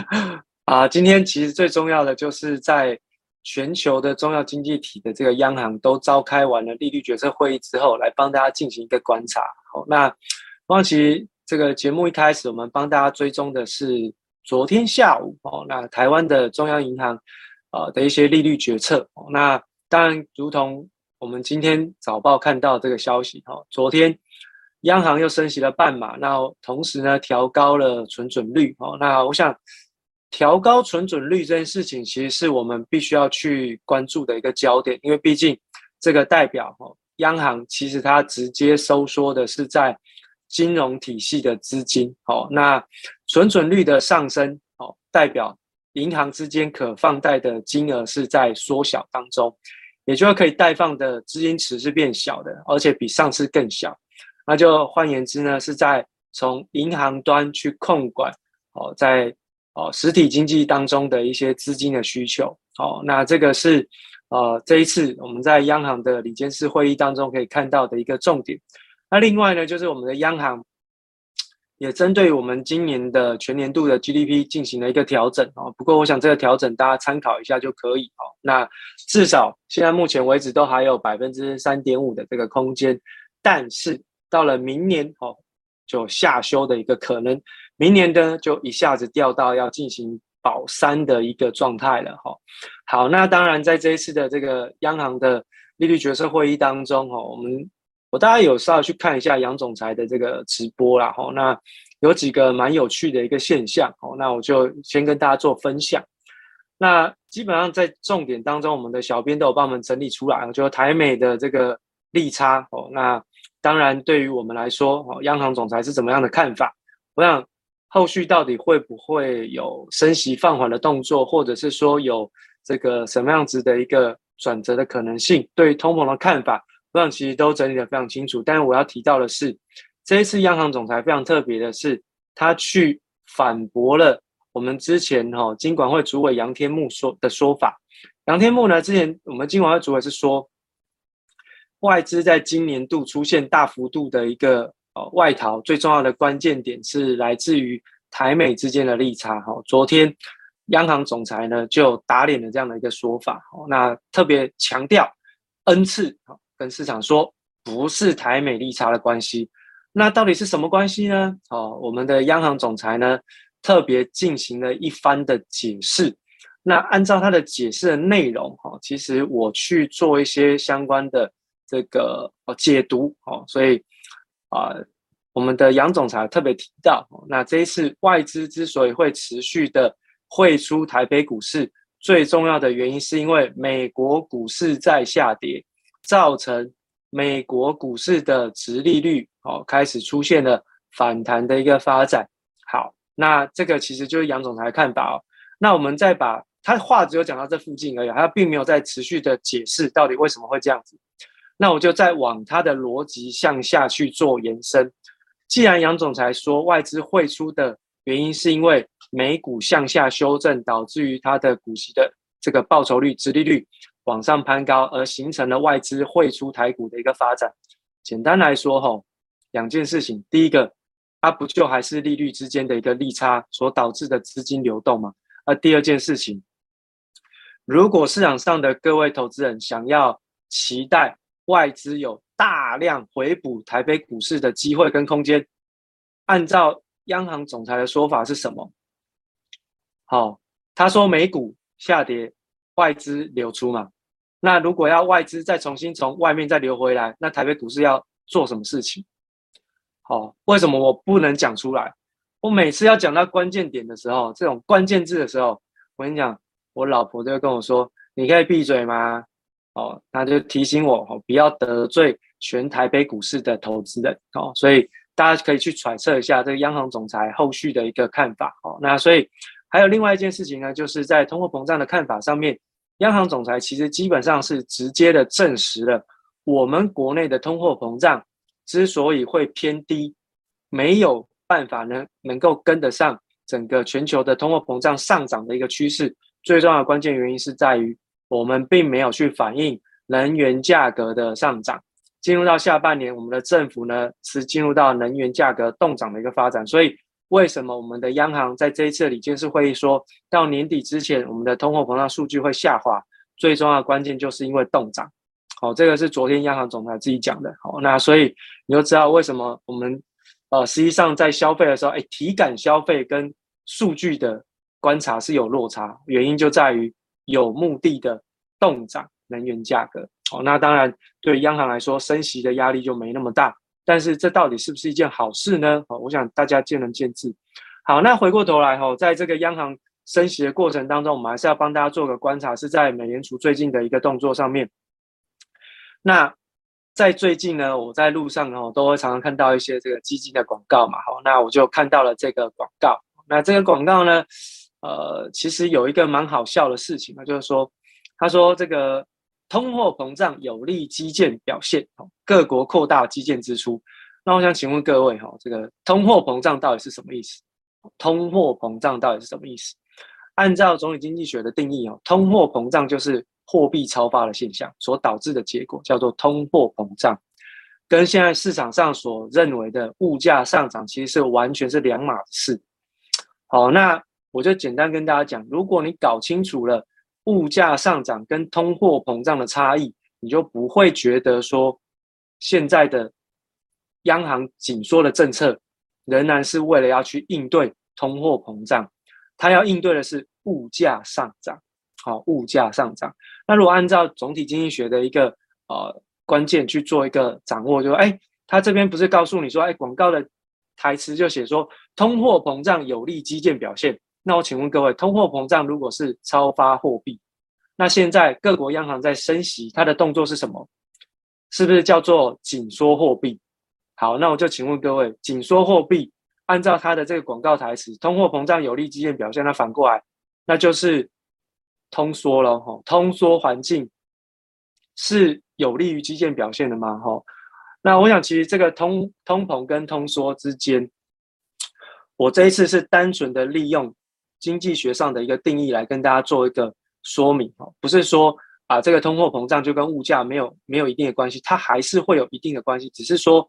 [SPEAKER 5] *laughs* 啊。今天其实最重要的就是在全球的重要经济体的这个央行都召开完了利率决策会议之后，来帮大家进行一个观察。好，那汪其这个节目一开始，我们帮大家追踪的是昨天下午哦，那台湾的中央银行啊的一些利率决策。那当然，如同我们今天早报看到这个消息，哈，昨天央行又升息了半码，那同时呢调高了存准率，哦，那我想调高存准率这件事情，其实是我们必须要去关注的一个焦点，因为毕竟这个代表，哦，央行其实它直接收缩的是在金融体系的资金，哦，那存准率的上升，哦，代表银行之间可放贷的金额是在缩小当中。也就是可以贷放的资金池是变小的，而且比上次更小。那就换言之呢，是在从银行端去控管哦，在哦实体经济当中的一些资金的需求。哦，那这个是呃这一次我们在央行的理监事会议当中可以看到的一个重点。那另外呢，就是我们的央行。也针对我们今年的全年度的 GDP 进行了一个调整哦，不过我想这个调整大家参考一下就可以哦。那至少现在目前为止都还有百分之三点五的这个空间，但是到了明年哦就下修的一个可能，明年呢就一下子掉到要进行保三的一个状态了哈。好，那当然在这一次的这个央行的利率决策会议当中哦，我们。我大概有稍微去看一下杨总裁的这个直播啦，吼，那有几个蛮有趣的一个现象，哦，那我就先跟大家做分享。那基本上在重点当中，我们的小编都有帮我们整理出来，就台美的这个利差，哦，那当然对于我们来说，哦，央行总裁是怎么样的看法？我想后续到底会不会有升息放缓的动作，或者是说有这个什么样子的一个转折的可能性？对于通膨的看法，我想其实都整理得非常清楚。但是我要提到的是，这一次央行总裁非常特别的是，他去反驳了我们之前哈金管会主委杨天木说的说法。杨天木呢，之前我们金管会主委是说，外资在今年度出现大幅度的一个呃外逃，最重要的关键点是来自于台美之间的利差。哈，昨天央行总裁呢就打脸了这样的一个说法。那特别强调 N 次跟市场说不是台美利差的关系。那到底是什么关系呢？哦，我们的央行总裁呢特别进行了一番的解释。那按照他的解释的内容，哈，其实我去做一些相关的。这个哦解读哦，所以啊、我们的杨总裁特别提到，那这一次外资之所以会持续的汇出台北股市，最重要的原因是因为美国股市在下跌，造成美国股市的殖利率哦开始出现了反弹的一个发展。好，那这个其实就是杨总裁的看法哦。那我们再把他话只有讲到这附近而已，他并没有在持续的解释到底为什么会这样子。那我就再往他的逻辑向下去做延伸。既然杨总裁说外资汇出的原因是因为美股向下修正，导致于它的股息的这个报酬率、殖利率往上攀高，而形成了外资汇出台股的一个发展。简单来说，吼，两件事情。第一个，它不就还是利率之间的一个利差所导致的资金流动吗？而第二件事情，如果市场上的各位投资人想要期待，外资有大量回补台北股市的机会跟空间，按照央行总裁的说法是什么？好，他说美股下跌，外资流出嘛。那如果要外资再重新从外面再流回来，那台北股市要做什么事情？好，为什么我不能讲出来？我每次要讲到关键点的时候，这种关键字的时候，我跟你讲，我老婆就会跟我说：“你可以闭嘴吗？”哦，那就提醒我哦，不要得罪全台北股市的投资人哦。所以大家可以去揣测一下这个央行总裁后续的一个看法哦。那所以还有另外一件事情呢，就是在通货膨胀的看法上面，央行总裁其实基本上是直接的证实了我们国内的通货膨胀之所以会偏低，没有办法能能够跟得上整个全球的通货膨胀上涨的一个趋势，最重要的关键原因是在于。我们并没有去反映能源价格的上涨，进入到下半年，我们的政府呢是进入到能源价格动涨的一个发展。所以，为什么我们的央行在这一次的理监事会议说到年底之前，我们的通货膨胀数据会下滑？最重要的关键就是因为冻涨。好，这个是昨天央行总裁自己讲的。好，那所以你就知道为什么我们呃实际上在消费的时候，哎，体感消费跟数据的观察是有落差，原因就在于。有目的的冻涨能源价格，哦，那当然对央行来说，升息的压力就没那么大。但是这到底是不是一件好事呢？哦，我想大家见仁见智。好，那回过头来哈，在这个央行升息的过程当中，我们还是要帮大家做个观察，是在美联储最近的一个动作上面。那在最近呢，我在路上哦，都会常常看到一些这个基金的广告嘛，好，那我就看到了这个广告。那这个广告呢？呃，其实有一个蛮好笑的事情啊，就是说，他说这个通货膨胀有利基建表现，各国扩大基建支出。那我想请问各位哈，这个通货膨胀到底是什么意思？通货膨胀到底是什么意思？按照总体经济学的定义哦，通货膨胀就是货币超发的现象所导致的结果，叫做通货膨胀，跟现在市场上所认为的物价上涨其实是完全是两码事。好，那。我就简单跟大家讲，如果你搞清楚了物价上涨跟通货膨胀的差异，你就不会觉得说现在的央行紧缩的政策仍然是为了要去应对通货膨胀，它要应对的是物价上涨。好，物价上涨。那如果按照总体经济学的一个呃关键去做一个掌握，就，哎，他这边不是告诉你说，哎，广告的台词就写说通货膨胀有利基建表现。那我请问各位，通货膨胀如果是超发货币，那现在各国央行在升息，它的动作是什么？是不是叫做紧缩货币？好，那我就请问各位，紧缩货币按照它的这个广告台词，通货膨胀有利基建表现，那反过来那就是通缩了哈。通缩环境是有利于基建表现的吗？哈，那我想其实这个通通膨跟通缩之间，我这一次是单纯的利用经济学上的一个定义来跟大家做一个说明哦，不是说。啊，这个通货膨胀就跟物价没有没有一定的关系，它还是会有一定的关系，只是说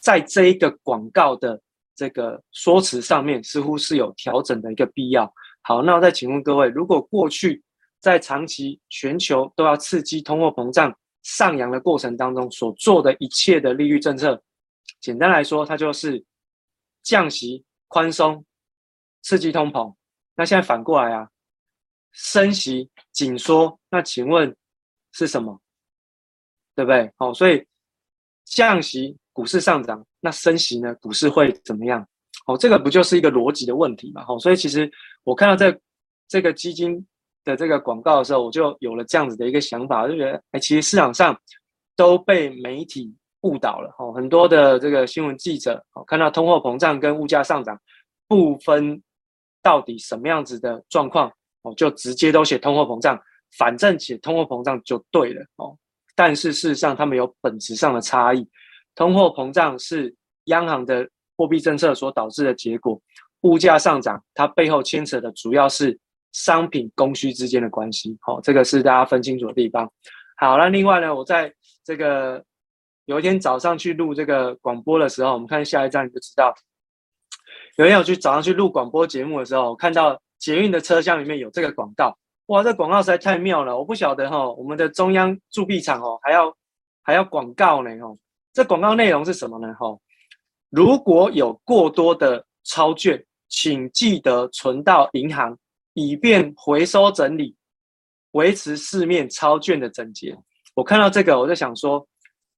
[SPEAKER 5] 在这一个广告的这个说辞上面，似乎是有调整的一个必要。好，那我再请问各位，如果过去在长期全球都要刺激通货膨胀上扬的过程当中所做的一切的利率政策，简单来说，它就是降息、宽松、刺激通膨。那现在反过来啊？升息紧缩，那请问是什么？对不对？好、哦，所以降息股市上涨，那升息呢？股市会怎么样？哦，这个不就是一个逻辑的问题嘛？好、哦，所以其实我看到这这个基金的这个广告的时候，我就有了这样子的一个想法，就觉得，哎，其实市场上都被媒体误导了。哦，很多的这个新闻记者，哦，看到通货膨胀跟物价上涨不分到底什么样子的状况。哦，就直接都写通货膨胀，反正写通货膨胀就对了哦。但是事实上，他们有本质上的差异。通货膨胀是央行的货币政策所导致的结果，物价上涨，它背后牵扯的主要是商品供需之间的关系。好，这个是大家分清楚的地方。好，那另外呢，我在这个有一天早上去录这个广播的时候，我们看下一站就知道。有一天我去早上去录广播节目的时候，看到。捷运的车厢里面有这个广告，哇，这广告实在太妙了！我不晓得哈，我们的中央铸币厂哦，还要还要广告呢哦。这广告内容是什么呢？哈，如果有过多的钞券，请记得存到银行，以便回收整理，维持市面钞券的整洁。我看到这个，我就想说，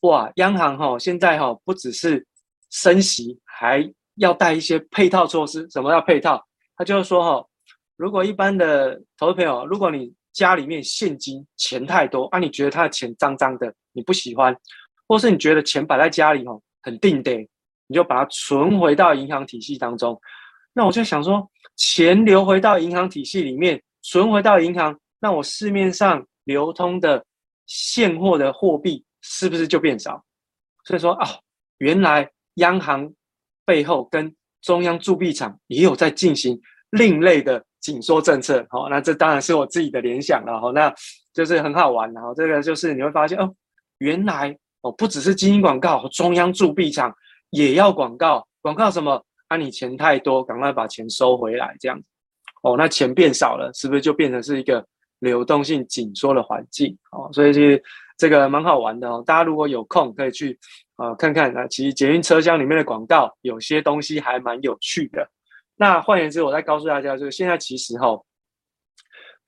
[SPEAKER 5] 哇，央行哈现在哈不只是升息，还要带一些配套措施。什么叫配套？他就是说哈。如果一般的投资朋友，如果你家里面现金钱太多，啊，你觉得他的钱脏脏的，你不喜欢，或是你觉得钱摆在家里哦很定的，你就把它存回到银行体系当中。那我就想说，钱流回到银行体系里面，存回到银行，那我市面上流通的现货的货币是不是就变少？所以说啊，原来央行背后跟中央铸币厂也有在进行另类的。紧缩政策，好，那这当然是我自己的联想了，哈，那就是很好玩，然后这个就是你会发现，哦，原来哦，不只是基金广告，中央铸币厂也要广告，广告什么？啊，你钱太多，赶快把钱收回来，这样子，哦，那钱变少了，是不是就变成是一个流动性紧缩的环境？哦，所以其实这个蛮好玩的哦，大家如果有空可以去啊看看，啊其实捷运车厢里面的广告，有些东西还蛮有趣的。那换言之，我再告诉大家，就是现在其实哈，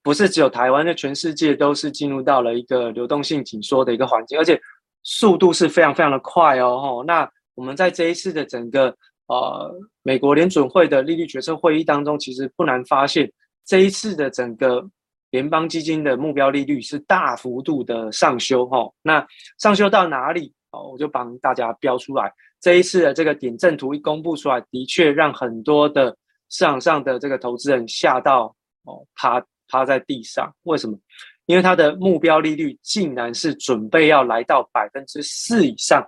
[SPEAKER 5] 不是只有台湾，就全世界都是进入到了一个流动性紧缩的一个环境，而且速度是非常非常的快哦。那我们在这一次的整个呃美国联准会的利率决策会议当中，其实不难发现，这一次的整个联邦基金的目标利率是大幅度的上修哈。那上修到哪里？哦，我就帮大家标出来。这一次的这个点阵图一公布出来，的确让很多的市场上的这个投资人吓到哦，趴趴在地上。为什么？因为它的目标利率竟然是准备要来到百分之四以上。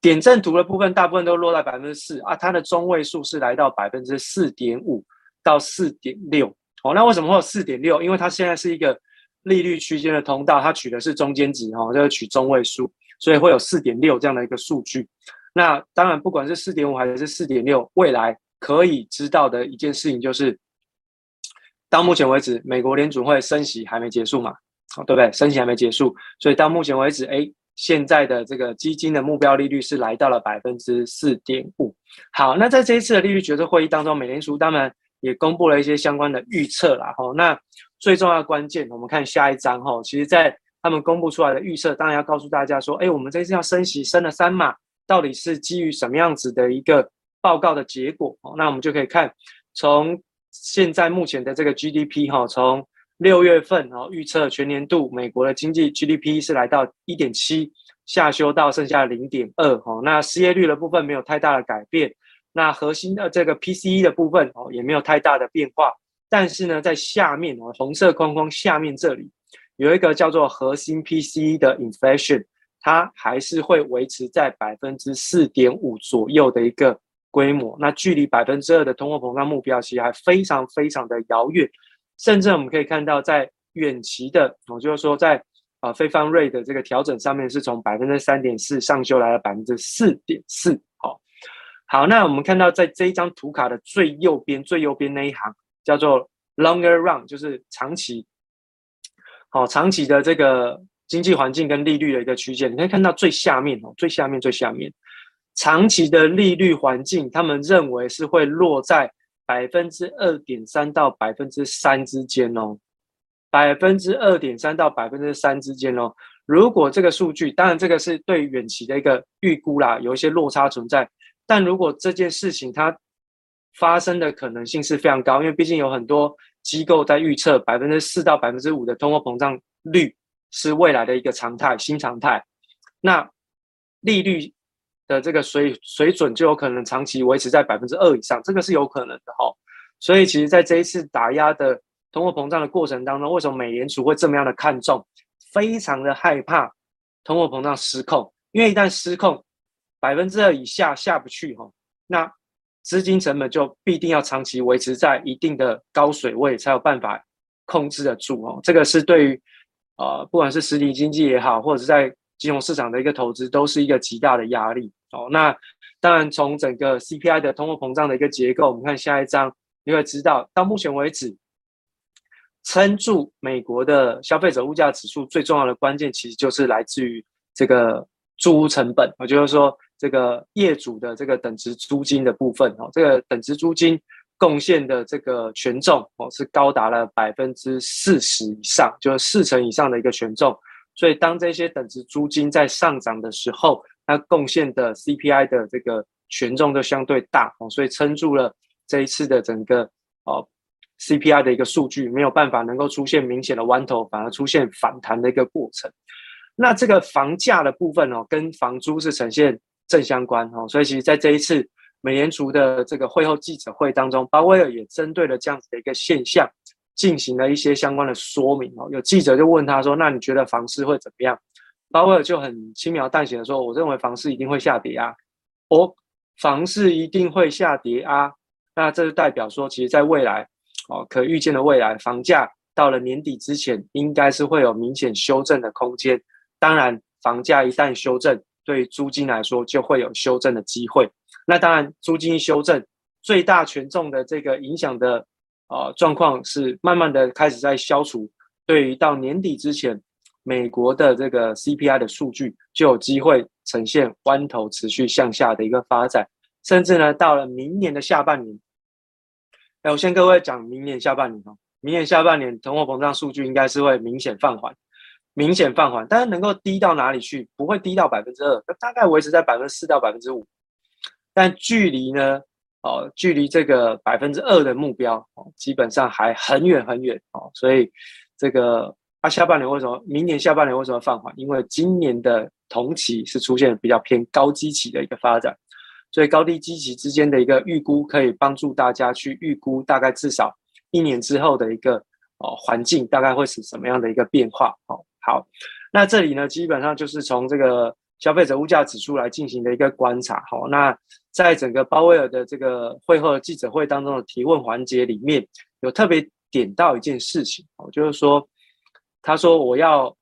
[SPEAKER 5] 点阵图的部分大部分都落在百分之四啊，它的中位数是来到百分之四点五到四点六。哦，那为什么会有四点六？因为它现在是一个利率区间的通道，它取的是中间值哦，就是取中位数，所以会有四点六这样的一个数据。那当然，不管是四点五还是四点六，未来可以知道的一件事情就是，到目前为止，美国联储会升息还没结束嘛，好，对不对？升息还没结束，所以到目前为止，哎，现在的这个基金的目标利率是来到了百分之四点五。好，那在这一次的利率决策会议当中，美联储当然也公布了一些相关的预测啦。哈，那最重要关键，我们看下一章哈，其实在他们公布出来的预测，当然要告诉大家说，哎，我们这次要升息，升了三码。到底是基于什么样子的一个报告的结果？那我们就可以看，从现在目前的这个 GDP 哈，从六月份哦，预测全年度美国的经济 GDP 是来到一点七，下修到剩下零点二哦。那失业率的部分没有太大的改变，那核心的这个 PCE 的部分哦也没有太大的变化。但是呢，在下面哦，红色框框下面这里有一个叫做核心 PCE 的 inflation，它还是会维持在百分之四点五左右的一个。规模，那距离百分之二的通货膨胀目标其实还非常非常的遥远，甚至我们可以看到，在远期的，我就是说在啊、非方瑞的这个调整上面，是从百分之三点四上修来了百分之四点四。好，那我们看到在这一张图卡的最右边，最右边那一行叫做 longer run，就是长期，好，长期的这个经济环境跟利率的一个区间，你可以看到最下面哦，最下面最下面。长期的利率环境，他们认为是会落在百分之二点三到百分之三之间哦，百分之二点三到百分之三之间哦。如果这个数据，当然这个是对远期的一个预估啦，有一些落差存在。但如果这件事情它发生的可能性是非常高，因为毕竟有很多机构在预测百分之四到百分之五的通货膨胀率是未来的一个常态，新常态。那利率。的这个水水准就有可能长期维持在百分之二以上，这个是有可能的哈。所以其实在这一次打压的通货膨胀的过程当中，为什么美联储会这么样的看重，非常的害怕通货膨胀失控？因为一旦失控，百分之二以下下不去哈，那资金成本就必定要长期维持在一定的高水位，才有办法控制得住哦。这个是对于呃不管是实体经济也好，或者是在金融市场的一个投资，都是一个极大的压力。哦，那当然，从整个 CPI 的通货膨胀的一个结构，我们看下一张，你会知道，到目前为止，撑住美国的消费者物价指数最重要的关键，其实就是来自于这个住屋成本。也就是说，这个业主的这个等值租金的部分，哦，这个等值租金贡献的这个权重，哦，是高达了百分之四十以上，就是四成以上的一个权重。所以，当这些等值租金在上涨的时候，它贡献的 CPI 的这个权重就相对大哦，所以撑住了这一次的整个哦 CPI 的一个数据，没有办法能够出现明显的弯头，反而出现反弹的一个过程。那这个房价的部分哦，跟房租是呈现正相关哦，所以其实在这一次美联储的这个会后记者会当中，鲍威尔也针对了这样子的一个现象，进行了一些相关的说明哦。有记者就问他说：“那你觉得房市会怎么样？”鲍威尔就很轻描淡写的说：“我认为房市一定会下跌啊，哦，房市一定会下跌啊。那这就代表说，其实在未来，哦，可预见的未来，房价到了年底之前，应该是会有明显修正的空间。当然，房价一旦修正，对租金来说就会有修正的机会。那当然，租金修正最大权重的这个影响的呃状况是慢慢的开始在消除。对于到年底之前。”美国的这个 CPI 的数据就有机会呈现弯头持续向下的一个发展，甚至呢，到了明年的下半年，哎，我先各位讲明年下半年哦，明年下半年通货膨胀数据应该是会明显放缓，明显放缓，但是能够低到哪里去？不会低到百分之二，大概维持在百分之四到百分之五，但距离呢，哦，距离这个百分之二的目标哦，基本上还很远很远哦，所以这个。啊、下半年为什么？明年下半年为什么放缓？因为今年的同期是出现比较偏高基期的一个发展，所以高低基期之间的一个预估，可以帮助大家去预估大概至少一年之后的一个哦环境大概会是什么样的一个变化。哦，好，那这里呢，基本上就是从这个消费者物价指数来进行的一个观察。好，那在整个鲍威尔的这个会后记者会当中的提问环节里面，有特别点到一件事情，哦，就是说。他说：“我要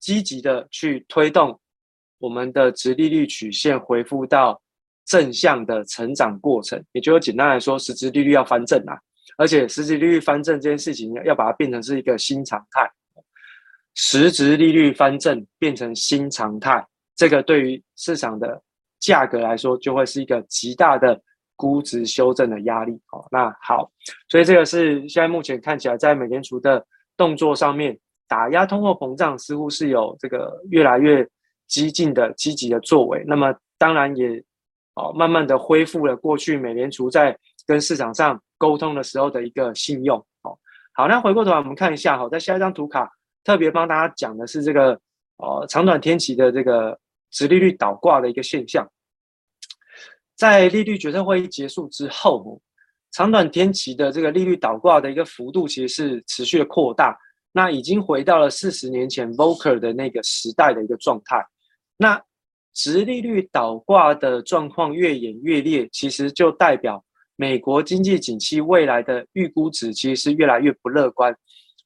[SPEAKER 5] 积极的去推动我们的殖利率曲线恢复到正向的成长过程，也就是简单来说，实质利率要翻正啊！而且实质利率翻正这件事情，要把它变成是一个新常态。实质利率翻正变成新常态，这个对于市场的价格来说，就会是一个极大的估值修正的压力。哦，那好，所以这个是现在目前看起来在美联储的动作上面。”打压通货膨胀似乎是有这个越来越激进的积极的作为，那么当然也哦慢慢的恢复了过去美联储在跟市场上沟通的时候的一个信用哦。好，那回过头来我们看一下哈，在下一张图卡特别帮大家讲的是这个呃长短天期的这个直利率倒挂的一个现象。在利率决策会议结束之后，长短天期的这个利率倒挂的一个幅度其实是持续的扩大，那已经回到了四十年前 Volcker 的那个时代的一个状态。那直利率倒挂的状况越演越烈，其实就代表美国经济景气未来的预估值其实是越来越不乐观。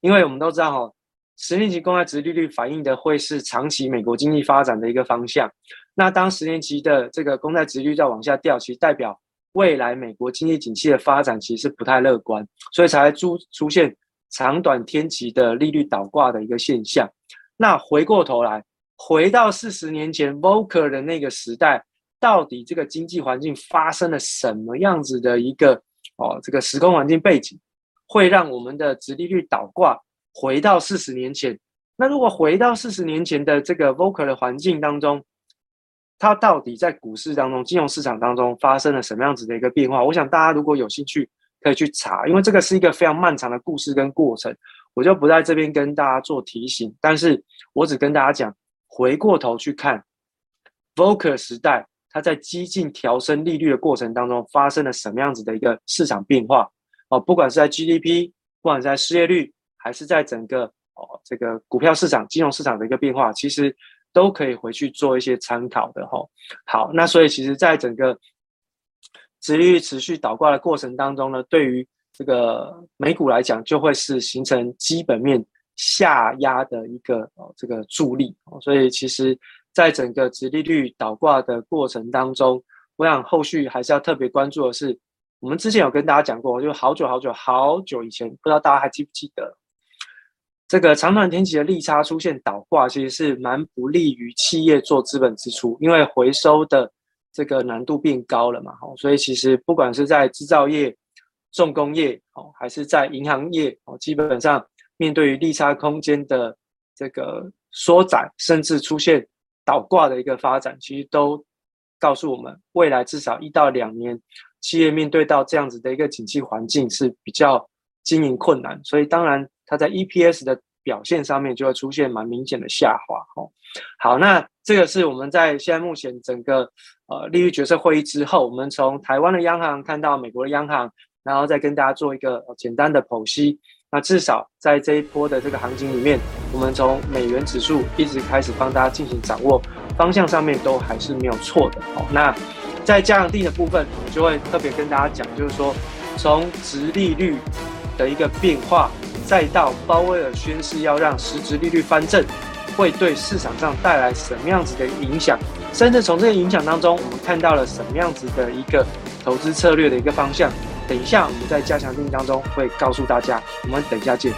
[SPEAKER 5] 因为我们都知道哈，十年期公债殖利率反映的会是长期美国经济发展的一个方向。那当十年期的这个公债殖利率再往下掉，其实代表未来美国经济景气的发展其实不太乐观，所以才出出现长短天期的利率倒挂的一个现象。那回过头来。回到四十年前 Volcker 的那个时代，到底这个经济环境发生了什么样子的一个哦，这个时空环境背景，会让我们的殖利率倒挂回到四十年前？那如果回到四十年前的这个 Volcker 的环境当中，它到底在股市当中、金融市场当中发生了什么样子的一个变化？我想大家如果有兴趣，可以去查，因为这个是一个非常漫长的故事跟过程，我就不在这边跟大家做提醒，但是我只跟大家讲。回过头去看，Volcker 时代，它在激进调升利率的过程当中，发生了什么样子的一个市场变化？哦，不管是在 GDP，不管是在失业率，还是在整个哦这个股票市场、金融市场的一个变化，其实都可以回去做一些参考的哈。好，那所以其实在整个殖利率持续倒挂的过程当中呢，对于这个美股来讲，就会是形成基本面。下压的一个哦，这个助力哦，所以其实，在整个殖利率倒挂的过程当中，我想后续还是要特别关注的是，我们之前有跟大家讲过，就好久好久好久以前，不知道大家还记不记得，这个长短天期的利差出现倒挂，其实是蛮不利于企业做资本支出，因为回收的这个难度变高了嘛，哦，所以其实不管是在制造业、重工业哦，还是在银行业哦，基本上。面对于利差空间的这个缩窄，甚至出现倒挂的一个发展，其实都告诉我们，未来至少一到两年，企业面对到这样子的一个景气环境是比较经营困难，所以当然它在 EPS 的表现上面就会出现蛮明显的下滑。哦，好，那这个是我们在现在目前整个呃利率决策会议之后，我们从台湾的央行看到美国的央行，然后再跟大家做一个简单的剖析。那至少在这一波的这个行情里面，我们从美元指数一直开始帮大家进行掌握方向上面都还是没有错的哦。那在加强錠的部分，我们就会特别跟大家讲，就是说从殖利率的一个变化，再到鲍威尔宣誓要让实质利率翻正，会对市场上带来什么样子的影响，甚至从这个影响当中，我们看到了什么样子的一个投资策略的一个方向。等一下，我们在加强定当中会告诉大家。我们等一下见。